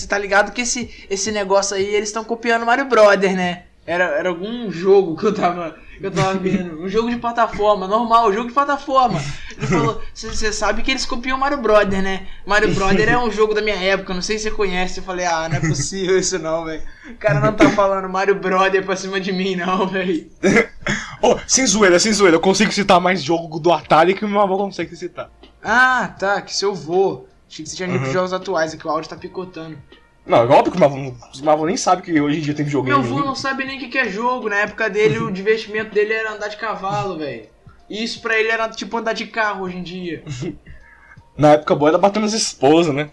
tá ligado que esse, esse negócio aí, eles estão copiando Mario Brother, né? Era, era algum jogo que eu tava, que eu tava vendo. Um jogo de plataforma, normal, jogo de plataforma. Ele falou: Você sabe que eles copiam Mario Brother, né? Mario Brother é um jogo da minha época, não sei se você conhece. Eu falei: Ah, não é possível isso não, velho. O cara não tá falando Mario Brother pra cima de mim, não, velho. *laughs* Ô, sem zoeira, sem zoeira, eu consigo citar mais jogo do Atari que meu avô consegue citar. Ah, tá, que seu vô. Achei que você tinha uhum. jogos atuais, é que o áudio tá picotando. Não, é óbvio que o meu avô, meu avô nem sabe que hoje em dia tem videogame. Meu avô não sabe nem o que que é jogo. Na época dele, o divertimento dele era andar de cavalo, velho. E isso pra ele era tipo andar de carro hoje em dia. *laughs* Na época boa era batendo as esposas, né?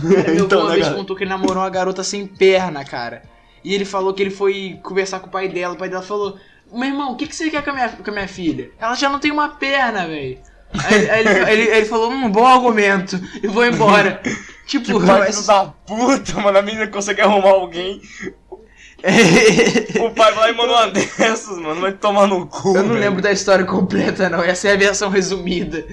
Cara, meu *laughs* Então, avô uma né, vez cara? contou que ele namorou uma garota sem perna, cara. E ele falou que ele foi conversar com o pai dela. O pai dela falou: Meu irmão, o que, que você quer com a minha, com a minha filha? Ela já não tem uma perna, velho. Aí, aí ele, ele, ele falou: Hum, bom argumento. E vou embora. *laughs* Tipo, Que pai mas- da puta, mano, a menina consegue arrumar alguém. O pai vai lá e manda uma dessas, mano, vai tomar no cu. Eu não velho. lembro da história completa, não. Essa é a versão resumida.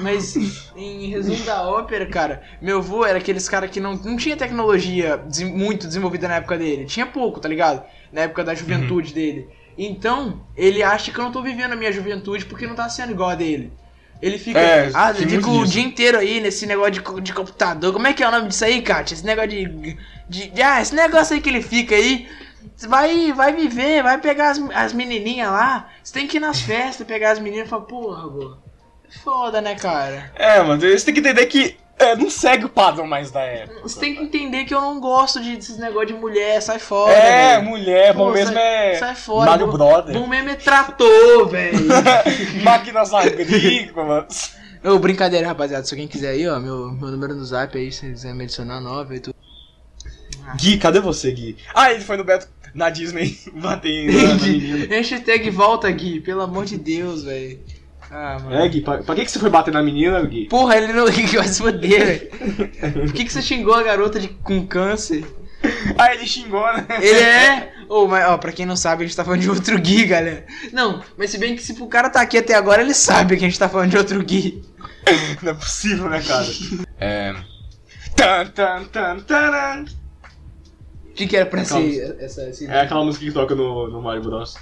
Mas, em resumo da ópera, cara, meu avô era aqueles cara que não, não tinha tecnologia muito desenvolvida na época dele. Tinha pouco, tá ligado? Na época da juventude dele. Então, ele acha que eu não tô vivendo a minha juventude porque não tá sendo igual a dele. Ele fica. É, ah, fica o dia inteiro aí nesse negócio de, de computador. Como é que é o nome disso aí, Kátia? Esse negócio de, de, de- Ah, esse negócio aí que ele fica aí. Vai, vai viver, vai pegar as, as menininhas lá. Você tem que ir nas festas, pegar as meninas e falar, porra, vô. Foda, né, cara? É, mano, você tem que entender que é, não segue o padrão mais da época. Você tem que entender que eu não gosto de, desses negócios de mulher, sai fora. É, velho. mulher, bom Pô, mesmo sai- é. sai fora, Mario bom- Brother. Bom mesmo é trator, velho. *laughs* Máquinas agrícolas. Ô, brincadeira, rapaziada. Se alguém quiser aí, ó, meu, meu número no zap aí, se você quiser me adicionar 9, tu... Gui, cadê você, Gui? Ah, ele foi no Beto na Disney *laughs* bater na, na *laughs* menina. Hashtag volta, Gui, pelo amor de Deus, velho. Ah, mano. É, Gui, pra, pra que, que você foi bater na menina, Gui? Porra, ele não *laughs* que vai se foder, velho. Por que, que você xingou a garota de, com câncer? Ah, ele xingou, né? Ele é. Ô, mas, ó, pra quem não sabe, a gente tá falando de outro Gui, galera. Não, mas se bem que se o cara tá aqui até agora, ele sabe que a gente tá falando de outro Gui. *laughs* Não é possível, né, cara? É. Tan, tan, tan, taran. O que, que era pra Calma. ser essa, essa É aquela música que toca no, no Mario Bros.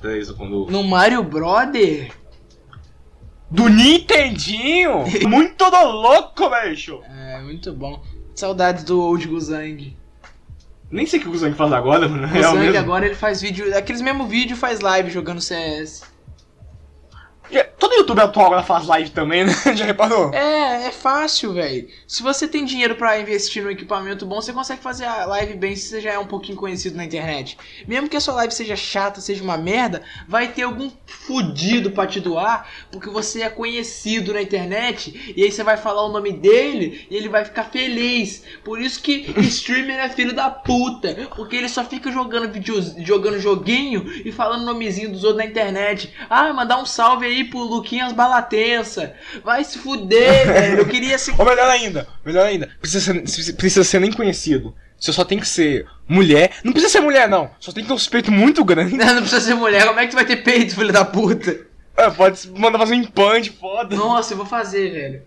Beleza, quando... No Mario Brother? Do Nintendinho? *laughs* Muito do louco, bicho! É, muito bom. Saudades do Old Guzang. Nem sei o que o Guzang faz agora, mano. O Na real Guzang mesmo. agora ele faz vídeo, aqueles mesmo vídeo faz live jogando CS. Todo YouTube atual agora faz live também, né? *laughs* Já reparou? É, é fácil, velho. Se você tem dinheiro pra investir num equipamento bom, você consegue fazer a live bem se você já é um pouquinho conhecido na internet. Mesmo que a sua live seja chata, seja uma merda, vai ter algum fudido pra te doar, porque você é conhecido na internet, e aí você vai falar o nome dele e ele vai ficar feliz. Por isso que *laughs* streamer é filho da puta, porque ele só fica jogando vídeos, jogando joguinho e falando nomezinho dos outros na internet. Ah, mandar um salve aí pro Luquinhas Balatensa. Vai se fuder, *laughs* velho. Eu queria ser Ou melhor ainda, melhor ainda, precisa ser, precisa ser nem conhecido. Você só tem que ser mulher. Não precisa ser mulher, não. Só tem que ter um suspeito muito grande. Não precisa ser mulher, como é que tu vai ter peito, filho da puta? É, pode mandar fazer um implante, foda. Nossa, eu vou fazer, velho.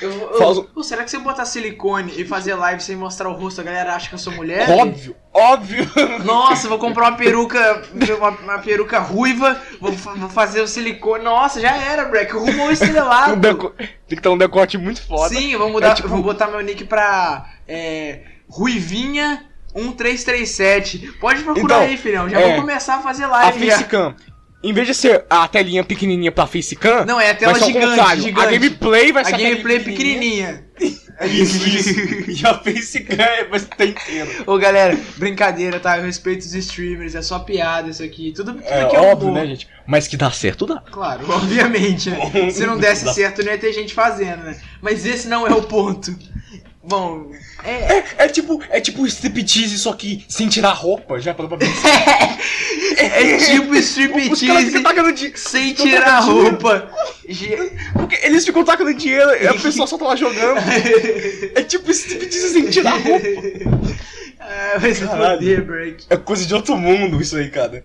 Eu, eu- Faz- Pô, será que se eu botar silicone e fazer live sem mostrar o rosto, a galera acha que eu sou mulher? Óbvio, óbvio. Nossa, vou comprar uma peruca, *laughs* uma, uma peruca ruiva, vou, vou fazer o silicone. Nossa, já era, Breck. Rumo ao Um estrelado. deco- Tem que ter um decote muito foda. Sim, eu vou mudar, É tipo- vou botar meu nick pra é, Ruivinha 1337. Pode procurar Então, aí, filhão. Já é, vou começar a fazer A live. já. facecam, em vez de ser a telinha pequenininha pra facecam, Não, é a tela gigante, gigante. A gameplay vai A ser gameplay é pequenininha. pequenininha. *laughs* Isso, isso. *laughs* E a facecam vai estar inteira. Ô galera, brincadeira, tá? Eu respeito os streamers, é só piada isso aqui. Tudo, tudo É aqui é óbvio, humor. né, gente? Mas que dá certo, dá. Claro, obviamente, né? Se não desse *laughs* Dá. certo, não ia ter gente fazendo, né? Mas esse não é o ponto. Bom, é. É, é tipo, é tipo striptease, só que sem tirar roupa, já pra pensar. É tipo caras ficam striptease dinheiro. sem tirar a roupa. Porque eles ficam tacando dinheiro e a pessoa só tá lá jogando. *laughs* É tipo striptease sem tirar roupa. Ah, vai se Caralho. foder, Break. É coisa de outro mundo isso aí, cara.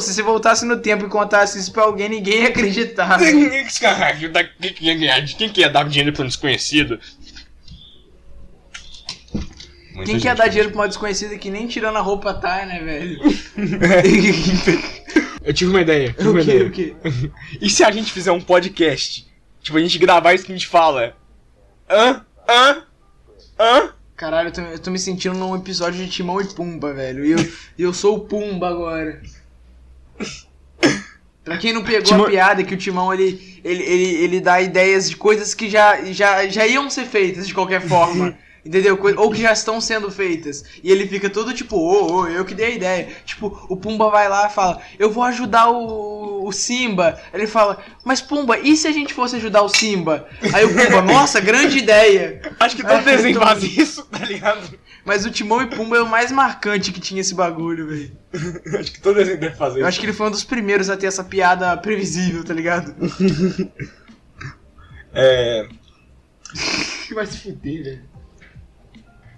Se você voltasse no tempo e contasse isso pra alguém, ninguém ia acreditar. Caralho, ganhar? De quem que ia dar dinheiro pra um desconhecido? Muita Quem quer dar dinheiro pra uma desconhecida que nem tirando a roupa tá, né, velho? *laughs* Eu tive uma ideia. Tive uma o que, ideia. o que? *laughs* E se a gente fizer um podcast? Tipo, a gente gravar isso que a gente fala. Hã? Hã? Hã? Caralho, eu tô, eu tô me sentindo num episódio de Timão e Pumba, velho. E eu, eu sou o Pumba agora. Pra quem não pegou Timão- a piada, é que o Timão ele, ele, ele, ele dá ideias de coisas que já, já, já iam ser feitas de qualquer forma. *laughs* Entendeu? Ou que já estão sendo feitas. E ele fica todo tipo, ô, ô, eu que dei a ideia. Tipo, o Pumba vai lá e fala, eu vou ajudar o, o Simba. Ele fala, mas Pumba, e se a gente fosse ajudar o Simba? Aí o Pumba, *laughs* nossa, grande ideia. Acho que todo desenho faz isso, tá ligado? Mas o Timão e Pumba é o mais marcante que tinha esse bagulho, velho. *laughs* Acho que todo desenho deve fazer Eu isso. acho que ele foi um dos primeiros a ter essa piada previsível, tá ligado? *laughs* É. Vai se fuder, velho.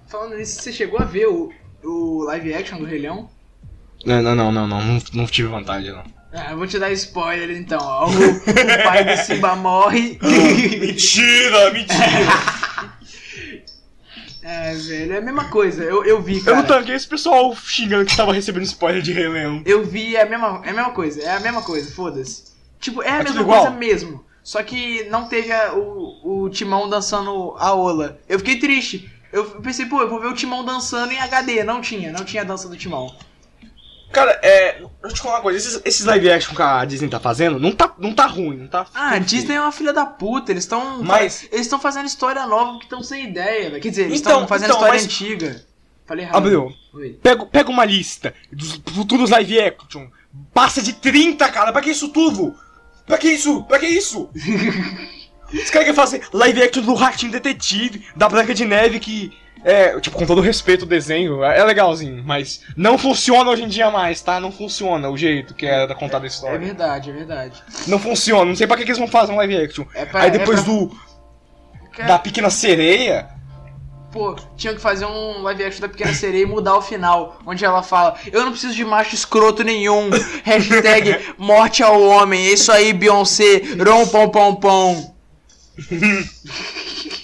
Falando nisso, você chegou a ver o, o live action do Rei Leão? Não, não, não, não, não, não, tive vantagem, não. Ah, eu vou te dar spoiler então, ó. O, o pai do Simba morre. *laughs* mentira, mentira! *laughs* é, velho, é a mesma coisa. Eu, eu vi, Eu cara. não tanquei esse pessoal xingando que tava recebendo spoiler de Rei Leão. Eu vi, é a mesma, é a mesma coisa, é a mesma coisa, foda-se. Tipo, é a É mesma coisa mesmo. Só que não teve a- o, o Timão dançando a Ola. Eu fiquei triste. Eu pensei, pô, eu vou ver o Timão dançando em HD. Não tinha, não tinha a dança do Timão. Cara, é. Deixa eu te falar uma coisa, esses, esses live action que a Disney tá fazendo, não tá, não tá ruim, não tá. Ah, a Disney é uma filha da puta. Eles estão. Mas- Eles estão fazendo história nova que estão sem ideia, velho. Quer dizer, eles Então, estão fazendo então, história mas- antiga. Falei errado. Abriu. Pega, pega uma lista dos futuros live action. Passa de 30, cara. Pra que isso tudo? Pra que isso? Pra que isso? *laughs* Os caras querem fazer live action do Ratinho Detetive, da Branca de Neve, que. É, tipo, com todo respeito o desenho, é é legalzinho, mas não funciona hoje em dia mais, tá? Não funciona o jeito que era contar a É história. verdade, é verdade. Não funciona, não sei pra que, que eles vão fazer um live action. É pra- Aí é depois pra- do. Cara, Da Pequena Sereia. Pô, tinha que fazer um live action da Pequena Sereia e mudar o final, onde ela fala: Eu não preciso de macho escroto nenhum. *laughs* Hashtag morte ao homem. É isso aí, Beyoncé. Rom pom pom pom.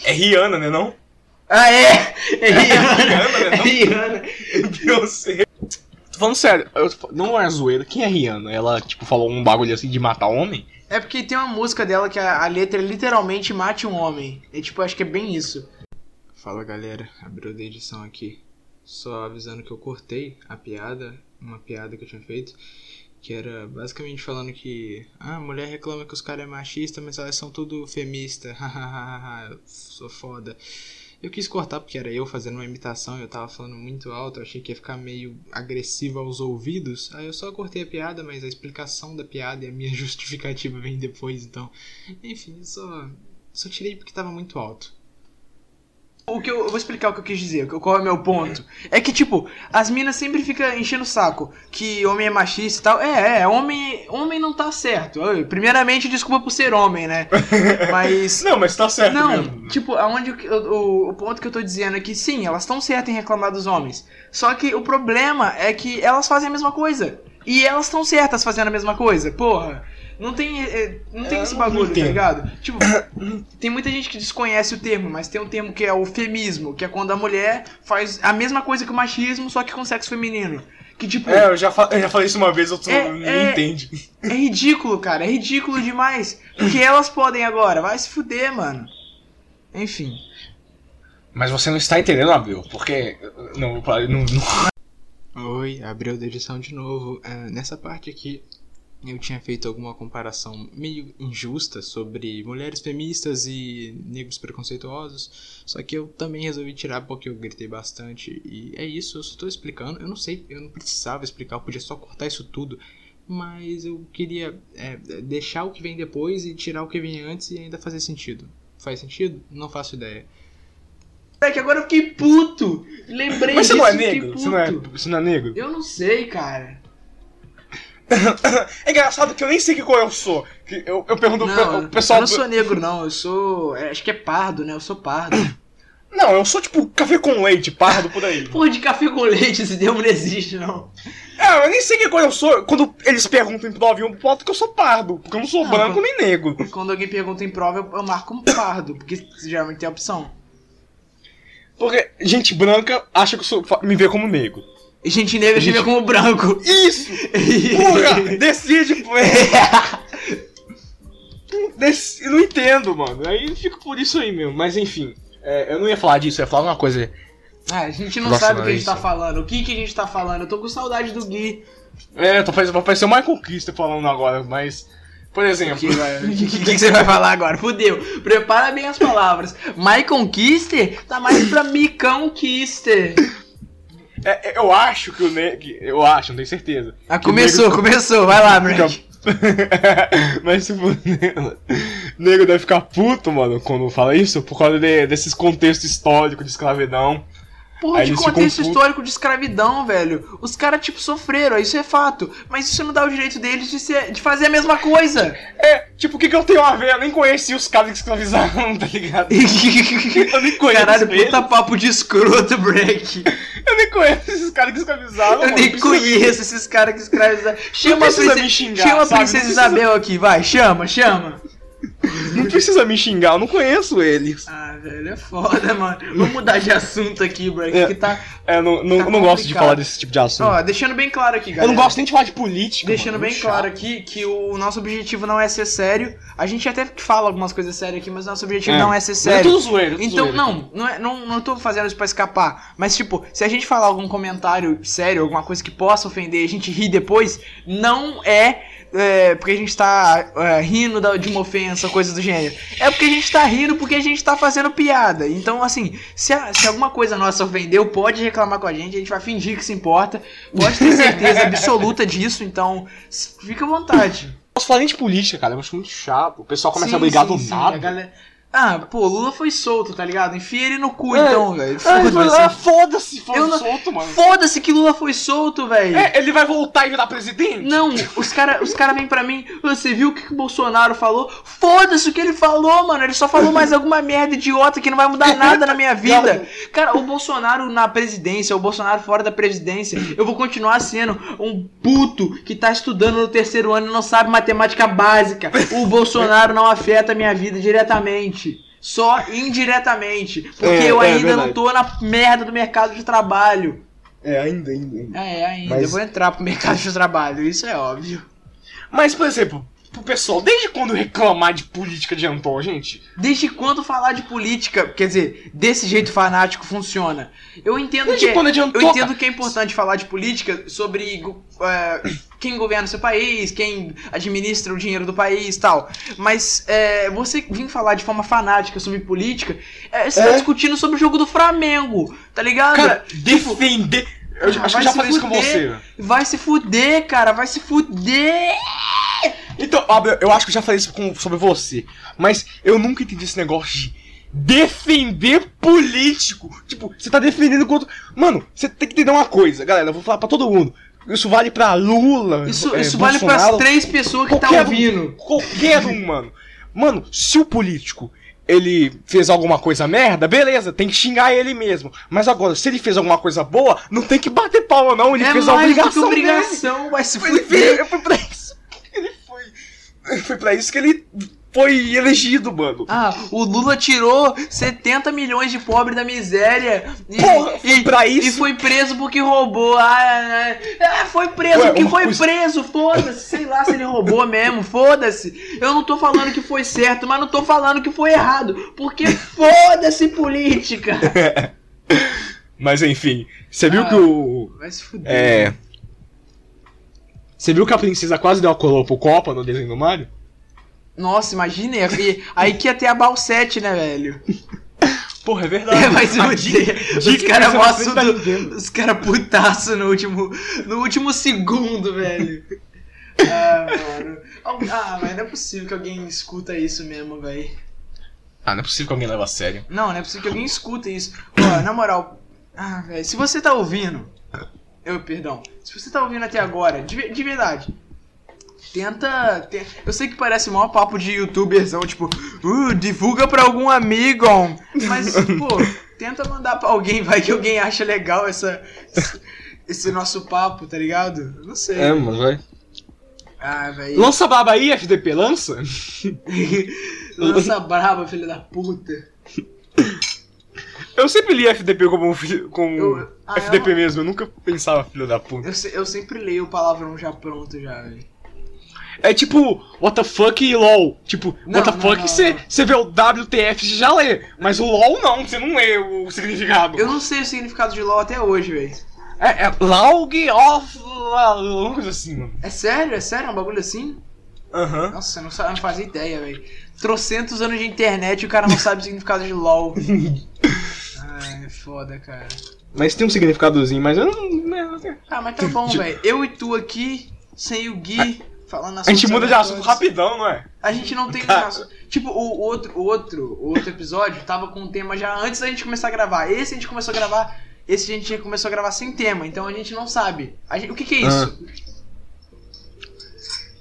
É Rihanna, né não? Ah, é! É Rihanna. Rihanna, né, É não? Rihanna. Beyoncé. falando sério, eu tô não é zoeira. Quem é Rihanna? Ela, tipo, falou um bagulho assim de matar homem? É porque tem uma música dela que a, a letra é literalmente mate um homem. É tipo, acho que é bem isso. Fala galera, abriu da edição aqui. Só avisando que eu cortei a piada, uma piada que eu tinha feito, que era basicamente falando que ah, a mulher reclama que os caras é machista, mas elas são tudo femista. *laughs* Hahaha, sou foda. Eu quis cortar porque era eu fazendo uma imitação eu tava falando muito alto, achei que ia ficar meio agressivo aos ouvidos. Aí eu só cortei a piada, mas a explicação da piada e a minha *laughs* justificativa vem depois, então. Enfim, só. Só tirei porque tava muito alto. O que eu, eu vou explicar o que eu quis dizer, qual é o meu ponto. É que, tipo, as minas sempre ficam enchendo o saco que homem é machista e tal. É, é, homem, homem não tá certo. Primeiramente, desculpa por ser homem, né? *laughs* Mas. Não, mas tá certo Não, mesmo. tipo, aonde eu- o, o ponto que eu tô dizendo é que sim, elas estão certas em reclamar dos homens. Só que o problema é que elas fazem a mesma coisa. E elas estão certas fazendo a mesma coisa. Porra, não tem, é, não tem Eu esse não bagulho, tá ligado? *coughs* Tipo, tem muita gente que desconhece o termo, mas tem um termo que é o femismo, que é quando a mulher faz a mesma coisa que o machismo, só que com sexo feminino. Que tipo, É, eu já, fa- eu já falei isso uma vez, outro É, não é- entende. é ridículo, cara. É ridículo demais. Porque elas podem agora. Vai se fuder, mano. Enfim. Mas você não está entendendo, Abril, porque. Não, não, não, Oi, abriu da edição de novo. Ah, nessa parte aqui, eu tinha feito alguma comparação meio injusta sobre mulheres feministas e negros preconceituosos. Só que eu também resolvi tirar porque eu gritei bastante. E é isso, eu só tô explicando. Eu não sei, eu não precisava explicar, eu podia só cortar isso tudo. Mas eu queria é, deixar o que vem depois e tirar o que vem antes e ainda fazer sentido. Faz sentido? Não faço ideia. É que agora eu fiquei puto! Lembrei Mas você disso não é negro? Você não é, puto. você não é negro? Eu não sei, cara. *coughs* É engraçado que eu nem sei que cor eu sou. Que eu, eu pergunto pro Não, o pessoal. eu não sou negro, não. Eu sou. é, Acho que é pardo, né? Eu sou pardo. *coughs* Não, eu sou tipo café com leite, pardo por aí. Porra de café com leite, esse termo não existe, não. É, eu nem sei que cor eu sou. Quando eles perguntam pro avião, boto que eu sou pardo. Porque eu não sou Não, branco quando- nem negro. Quando alguém pergunta em prova, eu, eu marco como pardo, porque geralmente tem a opção. Porque gente branca acha que eu sou, me vê como negro. E gente negra se vê como branco. Isso! *laughs* Porra! decide, pô! Eu não entendo, mano. Aí eu fico por isso aí mesmo. Mas enfim, é, eu não ia falar disso, eu ia falar uma coisa. Ah, a gente não Nossa, sabe o que a gente tá isso. falando. O que, que a gente tá falando? Eu tô com saudade do Gui. É, tô parecendo, parecer o Michael Kister falando agora, mas. Por exemplo. O que, que- *laughs* que- que você vai falar agora? Fudeu. Prepara bem as palavras. Maicon Kister tá mais pra Micão Kister. É, é, eu acho que o negro. Eu acho, não tenho certeza. Ah, o começou, negro- *laughs* começou. Vai lá, Brank. *laughs* Mas se for negro, negro deve ficar puto, mano, quando fala isso, por causa de- desses contextos históricos de escravidão. Porra, de contexto histórico de escravidão, velho. Os caras, tipo, sofreram, isso é fato. Mas isso não dá o direito deles de, ser, de fazer a mesma coisa. É, tipo, o que, que eu tenho a ver? Eu nem conheci os caras que escravizaram, *laughs* tá ligado? *laughs* Eu nem conheço Caralho, eles. puta papo de escroto, Break. Eu nem conheço esses caras que escravizaram, Eu mano. nem Precisa- conheço esses caras que escravizaram. Chama a princesa, me xingar, chama sabe? princesa precisa- Isabel aqui, vai, chama, chama. Não precisa me xingar, eu não conheço eles. Ah, velho, é foda, mano. Vamos mudar de assunto aqui, Break, É. que tá... É, eu não, não, Tá não gosto de falar desse tipo de assunto. Ó, deixando bem claro aqui, galera. eu não gosto nem de falar de política. Deixando mano, bem muito claro chato. aqui que o nosso objetivo não é ser sério. A gente até fala algumas coisas sérias aqui, mas nosso objetivo É. não é ser Mas é sério. tudo zoeiro, tudo Então, zoeiro não, não, é, não, não tô fazendo isso pra escapar. Mas, tipo, se a gente falar algum comentário sério, alguma coisa que possa ofender e a gente rir depois, não é, é, porque a gente tá é, rindo da- de uma ofensa, coisa do gênero. É porque a gente tá rindo porque a gente tá fazendo piada. Então, assim, se, a- se alguma coisa nossa ofendeu, pode reclamar com a gente, a gente vai fingir que se importa. Pode ter certeza absoluta disso, então, fica à vontade. Posso falar nem de política, cara. Eu acho muito chato. O pessoal começa Sim, a brigar sim, do sim, nada. a galera- Ah, pô, Lula foi solto, tá ligado? Enfia ele no cu, É. então, velho. Ai, Foda-se. ah, Foda-se, foda-se, não- solto, mano. Foda-se que Lula foi solto, velho. É, ele vai voltar e virar presidente? Não, os caras os cara vêm pra mim, "Ah, você viu o que, que o Bolsonaro falou? Foda-se o que ele falou, mano. Ele só falou mais alguma merda idiota que não vai mudar nada na minha vida. Cara, o Bolsonaro na presidência, o Bolsonaro fora da presidência, eu vou continuar sendo um puto que tá estudando no terceiro ano e não sabe matemática básica. O Bolsonaro não afeta a minha vida diretamente. Só indiretamente. Porque É, eu é ainda não tô na merda do mercado de trabalho. É, ainda, ainda, ainda. É, ainda. Mas- Eu vou entrar pro mercado de trabalho, isso é óbvio. Mas, por exemplo, pro pessoal, desde quando reclamar de política adiantou, gente? Desde quando falar de política, quer dizer, desse jeito fanático funciona? Eu entendo Desde que quando adiantou, eu entendo que é importante falar de política sobre é, quem governa seu país, quem administra o dinheiro do país, tal. Mas é, você vir falar de forma fanática sobre política, é, você tá É. discutindo sobre o jogo do Flamengo, tá ligado? Cara, Tipo, defender. Eu ah, acho que eu já falei isso com fuder. você. vai se fuder, cara, vai se fuder. Então, Abel, eu acho que eu já falei isso com- sobre você. Mas eu nunca entendi esse negócio de defender político. Tipo, você tá defendendo contra. Mano, você tem que entender uma coisa, galera. Eu vou falar pra todo mundo. Isso vale pra Lula. Isso, é, isso vale pras Bolsonaro, três pessoas que tá qualquer um. ouvindo. Qualquer um, mano. Mano, se o político ele fez alguma coisa merda, beleza, tem que xingar ele mesmo. Mas agora, se ele fez alguma coisa boa, não tem que bater palma, não. Ele é fez a do que obrigação. dele. obrigação, vai se Ele fuder. fez, foi pra isso que ele foi. Foi pra isso que ele foi elegido, mano. Ah, o Lula tirou 70 milhões de pobre da miséria. E, Porra, foi e, pra isso? e foi preso porque roubou. Ah, ah, ah, foi preso Ué, porque foi preso. Foda-se. Sei lá se ele roubou mesmo. Foda-se. Eu não tô falando que foi certo, mas não tô falando que foi errado. Porque foda-se política. *laughs* Mas enfim, você viu Ah. que o. Vai se fuder. É. Você viu que a princesa quase deu a coroa pro Copa no desenho do Mario? Nossa, imagina. e- Aí que ia ter a Balsete, né, velho? Porra, é *laughs* verdade. É, vai se A fuder. dica- Os caras mostram tá os caras putaço no último, no último segundo, velho. Ah, mano. Ah, mas não é possível que alguém escuta isso mesmo, velho. Ah, não é possível que alguém leva a sério. Não, não é possível que alguém escuta isso. Ó, na moral. Ah, velho. Se você tá ouvindo. Eu, perdão. Se você tá ouvindo até agora, de, de verdade. Tenta, te- Eu sei que parece maior papo de youtuberzão, tipo, uh, divulga pra algum amigo. Mas, pô, *laughs* tenta mandar pra alguém, vai que alguém acha legal essa, esse, nosso papo, tá ligado? Não sei. mano, vai. Ah, velho. Lança braba aí, FDP, lança? *laughs* Lança braba, filho da puta. Eu sempre li FDP como, um filho- como Eu- ah, FDP eu- mesmo, eu nunca pensava filho da puta. Eu, eu sempre leio o palavrão já pronto, já, velho. É tipo, what the fuck e LOL. Tipo, Não, what the não, fuck você vê o WTF você já lê. Mas o LOL não, você não lê o significado. Eu não sei o significado de LOL até hoje, velho. É, é Laug off. Uma coisa assim, mano. É sério? É sério? É um bagulho assim? Aham. Nossa, eu não, sa- eu não fazia ideia, velho. Trocentos anos de internet e o cara não sabe o significado de LOL. *laughs* Ai, é foda, cara. Mas tem um significadozinho, mas eu não. né, Ah, mas tá bom, *laughs* velho. Eu e tu aqui, sem o Gui, falando A gente muda de assunto rapidão, não é? A gente não tem Cara. assunto. Tipo, o outro, o outro, o outro episódio tava com um tema já antes da gente começar a gravar. Esse a gente começou a gravar. Esse a gente começou a gravar sem tema, então a gente não sabe. Gente- o que, que é isso?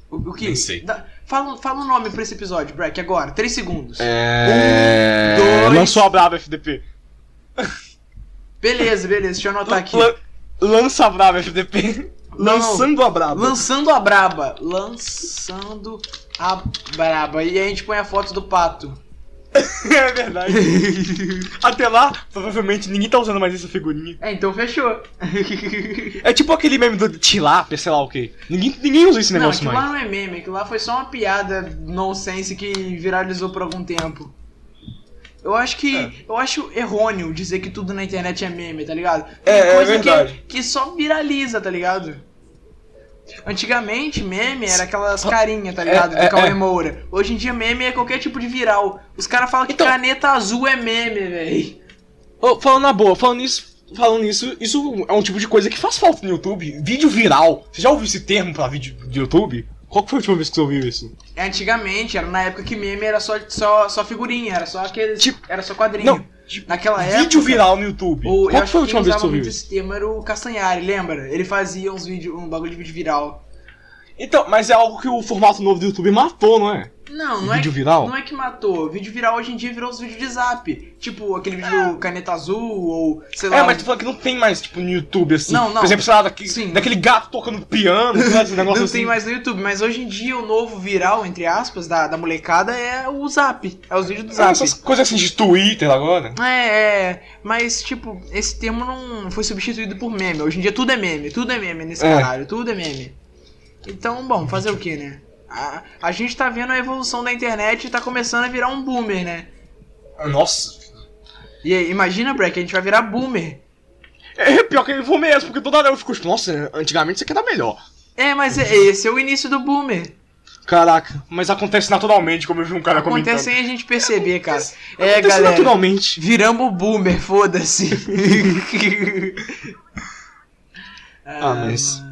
O, o que? Nem sei. Dá- fala, fala o nome pra esse episódio, Breck, agora. Três segundos. É. Um, dois- Lançou a brava FDP. Beleza, beleza, deixa eu anotar aqui. Lan- Lança a brava FDP. Não. Lançando a brava. Lançando a braba. Lançando a braba. E a gente põe a foto do pato. *laughs* é verdade. *laughs* Até lá, provavelmente ninguém tá usando mais essa figurinha. É, então fechou. É tipo aquele meme do tilápia, sei lá o que. Ninguém, ninguém usa esse Não, negócio aquilo mais. lá não é meme, aquilo lá foi só uma piada nonsense que viralizou por algum tempo. Eu acho que. É. Eu acho errôneo dizer que tudo na internet é meme, tá ligado? É, é coisa verdade. Que, que só viraliza, tá ligado? Antigamente, meme era aquelas carinhas, tá ligado? é, do Cauê é. Moura. Hoje em dia, meme é qualquer tipo de viral. Os caras falam que Então- caneta azul é meme, véi. Ô, falando na boa, falando nisso, falando nisso, isso é um tipo de coisa que faz falta no YouTube. Vídeo viral. Você já ouviu esse termo pra vídeo de YouTube? Qual que foi a última vez que você ouviu isso? Antigamente, era na época que meme era só, só, só figurinha, era só aqueles. Tipo- era só quadrinho. Não, tipo, Naquela época. Vídeo viral no YouTube. O, Qual foi a última vez que você ouviu esse termo era o Castanhari, lembra? Ele fazia uns vídeos, um bagulho de vídeo viral. Então, mas é algo que o formato novo do YouTube matou, não é? Não, não é, Vídeo viral? não é que matou. Vídeo viral hoje em dia virou os vídeos de zap. Tipo, aquele vídeo caneta azul ou sei lá. É, mas tu falando que não tem mais, tipo, no YouTube, assim. Não, não. Por exemplo, sei lá, daqui, Sim. daquele gato tocando piano, sabe, *laughs* esse negócio não assim. tem mais no YouTube, mas hoje em dia o novo viral, entre aspas, da, da molecada é o Zap. É os vídeos do Zap. essas coisas assim de Twitter agora. É, é, mas tipo, esse termo não foi substituído por meme. Hoje em dia tudo é meme, tudo é meme nesse É. caralho, tudo é meme. Então, bom, fazer o que, né? A, a gente tá vendo a evolução da internet e tá começando a virar um boomer, né? Nossa. E aí, imagina, Breck, a gente vai virar boomer. É pior que eu vou mesmo, porque toda hora eu fico, nossa, antigamente isso aqui era melhor. É, mas é- esse é o início do boomer. Caraca, mas acontece naturalmente, como eu vi um cara Acontece comentando. sem a gente perceber, cara. É, Acontece galera. naturalmente. Viramos boomer, foda-se. *laughs* Ah, mas-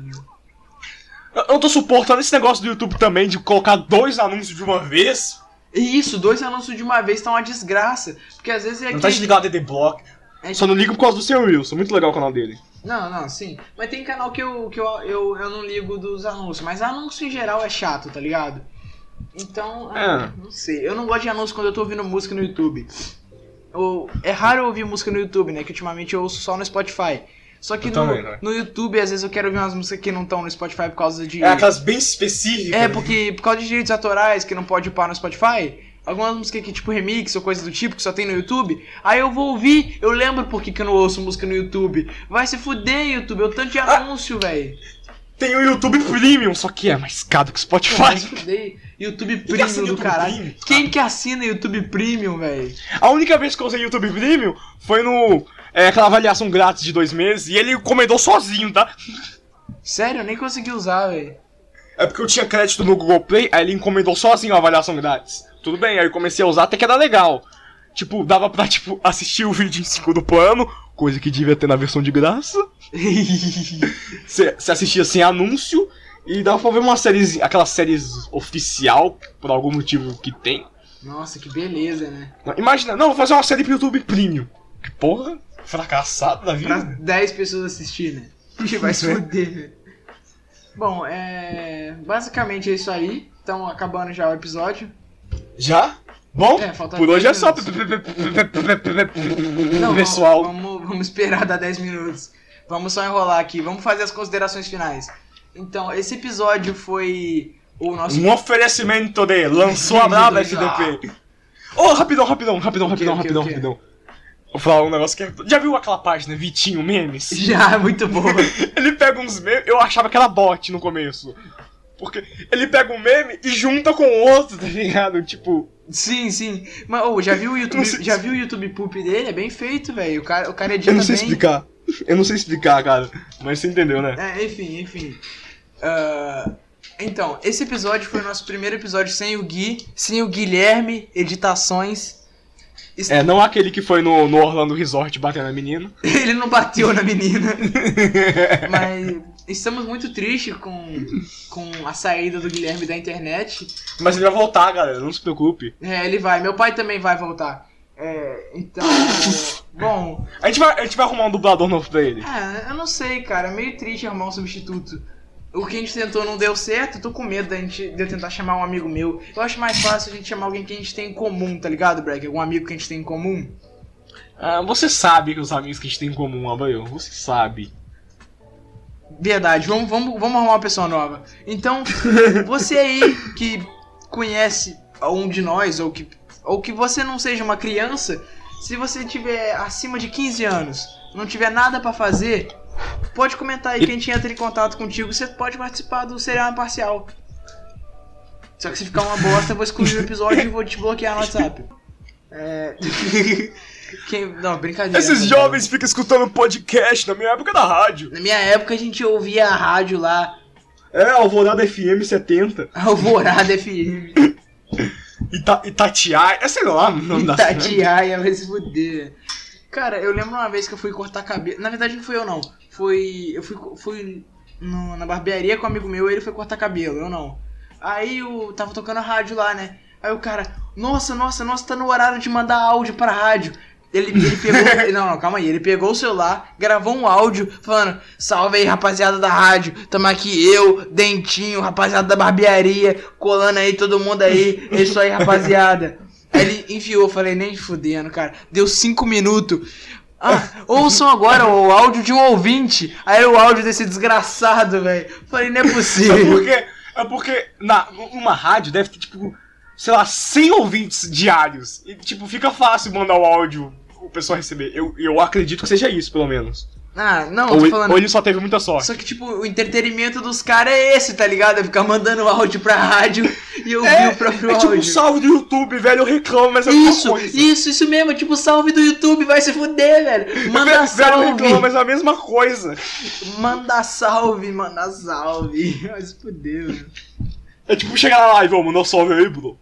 Eu eu não tô suportando esse negócio do YouTube também, de colocar dois anúncios de uma vez. Isso, dois anúncios de uma vez tá uma desgraça. Porque às vezes é Não tá aquele- desligado o DD Block. é Só não ligo por causa do seu Wilson, muito legal o canal dele. Não, não, sim. Mas tem canal que eu, que eu, eu, eu não ligo dos anúncios. Mas anúncio em geral é chato, tá ligado? Então, ah, não sei. Eu não gosto de anúncio quando eu tô ouvindo música no YouTube. Ou, é raro eu ouvir música no YouTube, né? Que ultimamente eu ouço só no Spotify. Só que no, também, né? no YouTube, às vezes eu quero ouvir umas músicas que não estão no Spotify por causa de. É aquelas bem específicas. É, porque por causa de direitos autorais que não pode upar no Spotify, algumas músicas que tipo remix ou coisa do tipo que só tem no YouTube, aí eu vou ouvir, eu lembro por que, que eu não ouço música no YouTube. Vai se fuder, YouTube, eu tanto de Ah. anúncio, velho. Tem o YouTube Premium, só que é mais caro que o Vai Spotify. se fuder. YouTube Premium do YouTube caralho. Premium? Quem que assina YouTube Premium, velho? A única vez que eu usei YouTube Premium foi no. É, aquela avaliação grátis de dois meses e ele encomendou sozinho, tá? Sério, eu nem consegui usar, velho. É porque eu tinha crédito no Google Play, aí ele encomendou sozinho a avaliação grátis. Tudo bem, aí eu comecei a usar até que era legal. Tipo, dava pra, tipo, assistir o vídeo em segundo plano, coisa que devia ter na versão de graça. *laughs* Você assistia sem anúncio e dava pra ver uma série, aquelas séries oficial, por algum motivo que tem. Nossa, que beleza, né? Imagina, não, vou fazer uma série pro YouTube Premium. Que porra, fracassado da Pra vida. 10 pessoas assistir, né? Que vai se *laughs* fuder, velho. Bom, é. Basicamente é isso aí. Então, acabando já o episódio. Já? Bom, É, por hoje é 10 só. Não, Pessoal. Vamos, vamos, vamos esperar dar 10 minutos. Vamos só enrolar aqui. Vamos fazer as considerações finais. Então, esse episódio foi o nosso. Um oferecimento de lançou a brava FDP. Ô, rapidão, rapidão, rapidão, rapidão, o quê, rapidão, o quê? rapidão. Vou falar um negócio que é... Já viu aquela página Vitinho Memes? *laughs* Já, muito boa. *laughs* Ele pega uns memes, eu achava que era bot no começo. Porque ele pega um meme e junta com o outro, tá ligado? Tipo, Sim, sim. Mas, ô, já viu o *laughs* YouTube, sei- já viu o YouTube Poop dele? É bem feito, velho. O cara, o cara eu edita não sei bem. explicar. Eu não sei explicar, cara. Mas você entendeu, né? É, enfim, enfim. Ah, então, esse episódio foi o nosso primeiro episódio sem o Gui, sem o Guilherme, editações. É, não aquele que foi no, no Orlando Resort batendo na menina. *laughs* Ele não bateu na menina. *laughs* Mas estamos muito tristes com, com a saída do Guilherme da internet. Mas ele vai voltar, galera, não se preocupe. É, ele vai. Meu pai também vai voltar. É, então. *laughs* bom, A gente vai, a gente vai arrumar um dublador novo pra ele. é, eu não sei, cara. É meio triste arrumar um substituto. O que a gente tentou não deu certo, eu tô com medo da gente, de eu tentar chamar um amigo meu. Eu acho mais fácil a gente chamar alguém que a gente tem em comum, tá ligado, Breck? Algum amigo que a gente tem em comum. Ah, você sabe que os amigos que a gente tem em comum, Abaio. Você sabe. Verdade, vamos, vamos, vamos arrumar uma pessoa nova. Então, *laughs* você aí que conhece um de nós, ou que, ou que você não seja uma criança, se você tiver acima de 15 anos, não tiver nada pra fazer, pode comentar aí que a gente entra em contato contigo, você pode participar do Serial Imparcial. Só que se ficar uma bosta, eu vou excluir o episódio e vou te bloquear no WhatsApp. É. Quem... Não, brincadeira. Esses rapaziada. jovens ficam escutando podcast na minha época da rádio. Na minha época a gente ouvia a rádio lá, É, Alvorada FM 70. Alvorada FM. *laughs* Ita Itatiaia. É, sei lá, o nome da. Itatiaia, vai se fuder. Cara, eu lembro uma vez que eu fui cortar cabelo. Na verdade, não fui eu, não. Foi. Eu fui, fui no- na barbearia com um amigo meu e ele foi cortar cabelo, eu não. Aí eu tava tocando a rádio lá, né? Aí o cara, nossa, nossa, nossa, tá no horário de mandar áudio pra rádio. Ele, ele pegou. *laughs* não, não, calma aí. Ele pegou o celular, gravou um áudio falando: Salve aí, rapaziada da rádio. Tamo aqui, eu, Dentinho, rapaziada da barbearia, colando aí todo mundo aí. É isso aí, rapaziada. *laughs* Aí ele enviou, eu falei, nem fudendo, cara. Deu cinco minutos. Ah, ouçam agora o áudio de um ouvinte. Aí o áudio desse desgraçado, velho. Falei, não é É possível. porque, é porque na, numa rádio deve ter, tipo, sei lá, 100 ouvintes diários. E, tipo, fica fácil mandar o áudio o pessoal receber. Eu, eu acredito que seja isso, pelo menos. Ah, não, Ou, falando. ou ele só teve muita sorte. Só que, tipo, o entretenimento dos caras é esse, tá ligado? É ficar mandando áudio pra rádio e ouvir É, o próprio é tipo áudio. salve do YouTube, velho, eu reclamo, mas é Isso, coisa. isso, isso mesmo. Tipo, salve do YouTube, vai se fuder, velho. Manda velho, eu reclamo, salve. mas é a mesma coisa. Manda salve, manda salve. Vai se fuder, velho. É tipo chegar na live, ô, mandou salve aí, bro.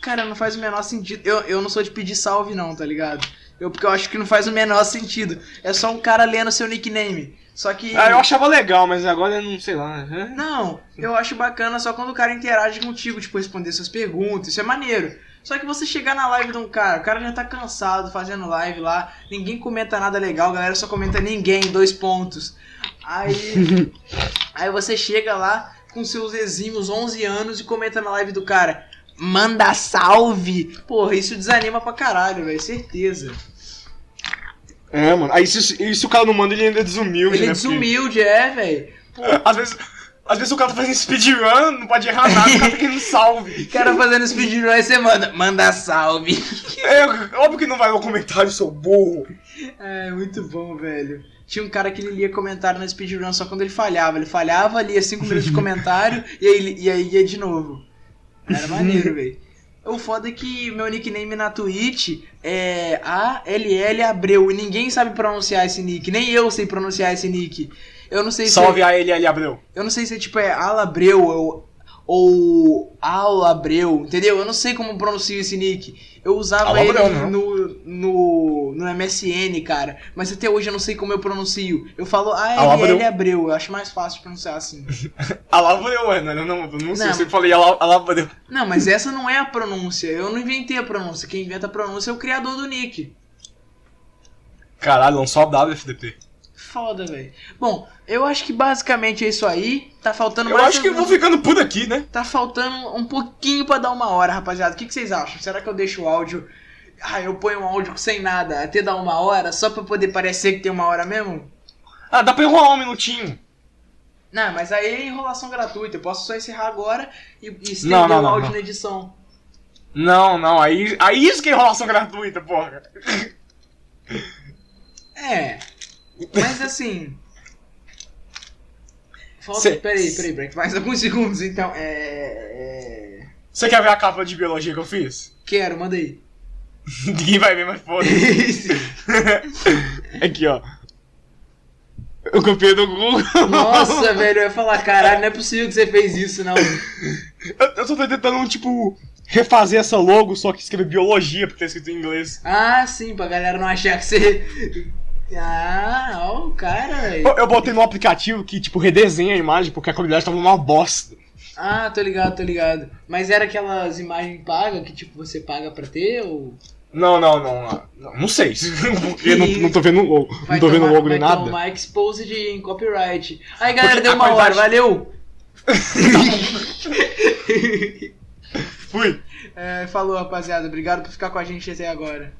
Cara, não faz o menor sentido. Eu, eu não sou de pedir salve, não, tá ligado? Eu, porque eu acho que não faz o menor sentido. É só um cara lendo seu nickname. Só que. Ah, eu achava legal, mas agora eu não sei lá. né? Não, eu acho bacana só quando o cara interage contigo, tipo, responder suas perguntas, isso é maneiro. Só que você chegar na live de um cara, o cara já tá cansado fazendo live lá, ninguém comenta nada legal, a galera só comenta ninguém, dois pontos. Aí. *laughs* aí você chega lá com seus exímios 11 anos e comenta na live do cara. Manda salve! Porra, isso desanima pra caralho, velho, certeza. É, mano. Aí se, e se o cara não manda, ele ainda é desumilde, Ele é né? desumilde, é, velho. *laughs* Às vezes. Às vezes o cara tá fazendo speedrun, não pode errar nada, o cara tá querendo salve. *laughs* O cara fazendo speedrun aí você manda, manda salve. *laughs* É, óbvio que não vai no comentário, seu burro. É, muito bom, velho. Tinha um cara que ele lia comentário na speedrun só quando ele falhava. Ele falhava, lia 5 minutos de comentário e aí, e aí ia de novo. Era maneiro, velho. O foda é que meu nickname na Twitch é ALL Abreu e ninguém sabe pronunciar esse nick. Nem eu sei pronunciar esse nick. Eu não sei Salve se. a ele ali, Abreu. Eu não sei se tipo é Alabreu ou, ou Alabreu, entendeu? Eu não sei como pronuncio esse nick. Eu usava Alabreu, ele não. no, no, no MSN, cara. Mas até hoje eu não sei como eu pronuncio. Eu falo Alabreu. ALL Abreu. Eu acho mais fácil de pronunciar assim. *laughs* Alabreu, ué, não, não, não, não sei, Não. eu sempre falei Ala- Alabreu. não, mas essa não é a pronúncia. Eu não inventei a pronúncia. Quem inventa a pronúncia é o criador do nick. Caralho, lançou a WFDP. Foda, velho. Bom, eu acho que basicamente é isso aí. Tá faltando Eu mais. acho que eu vou ficando por aqui, né? Tá faltando um pouquinho pra dar uma hora, rapaziada. O que, que vocês acham? Será que eu deixo o áudio. Ah, eu ponho um áudio sem nada até dar uma hora, só pra poder parecer que tem uma hora mesmo? Ah, dá pra enrolar um minutinho. Não, mas aí é enrolação gratuita. Eu posso só encerrar agora e, e estender Não, não, o áudio não. na edição. Não, não, aí, aí isso que é enrolação gratuita, porra. É. Mas assim. Falta. Cê- Peraí, peraí, break. Mais alguns segundos então. É. é... Você quer ver a capa de biologia que eu fiz? Quero, manda aí. *laughs* Ninguém vai ver, mas foda *laughs* Aqui, ó. Eu copiei do Google. Nossa, *laughs* velho, eu ia falar, caralho, não é possível que você fez isso, não. Eu, eu só tô tentando, tipo, refazer essa logo, só que escrever biologia, porque tá escrito em inglês. Ah, sim, pra galera não achar que você. Ah, ó, o cara. Eu, eu botei no aplicativo que, tipo, redesenha a imagem, porque a qualidade tava uma bosta. Ah, tô ligado, tô ligado. Mas era aquelas imagens pagas que, tipo, você paga pra ter ou. Não, não, não. Não, não sei. *laughs* Porque não, não tô vendo logo. não tô vendo o tomar- logo nem vai nada. tomar exposed em copyright. Aí, galera, Porque deu uma hora, valeu! *laughs* *laughs* Fui. É, falou, rapaziada. Obrigado por ficar com a gente até agora.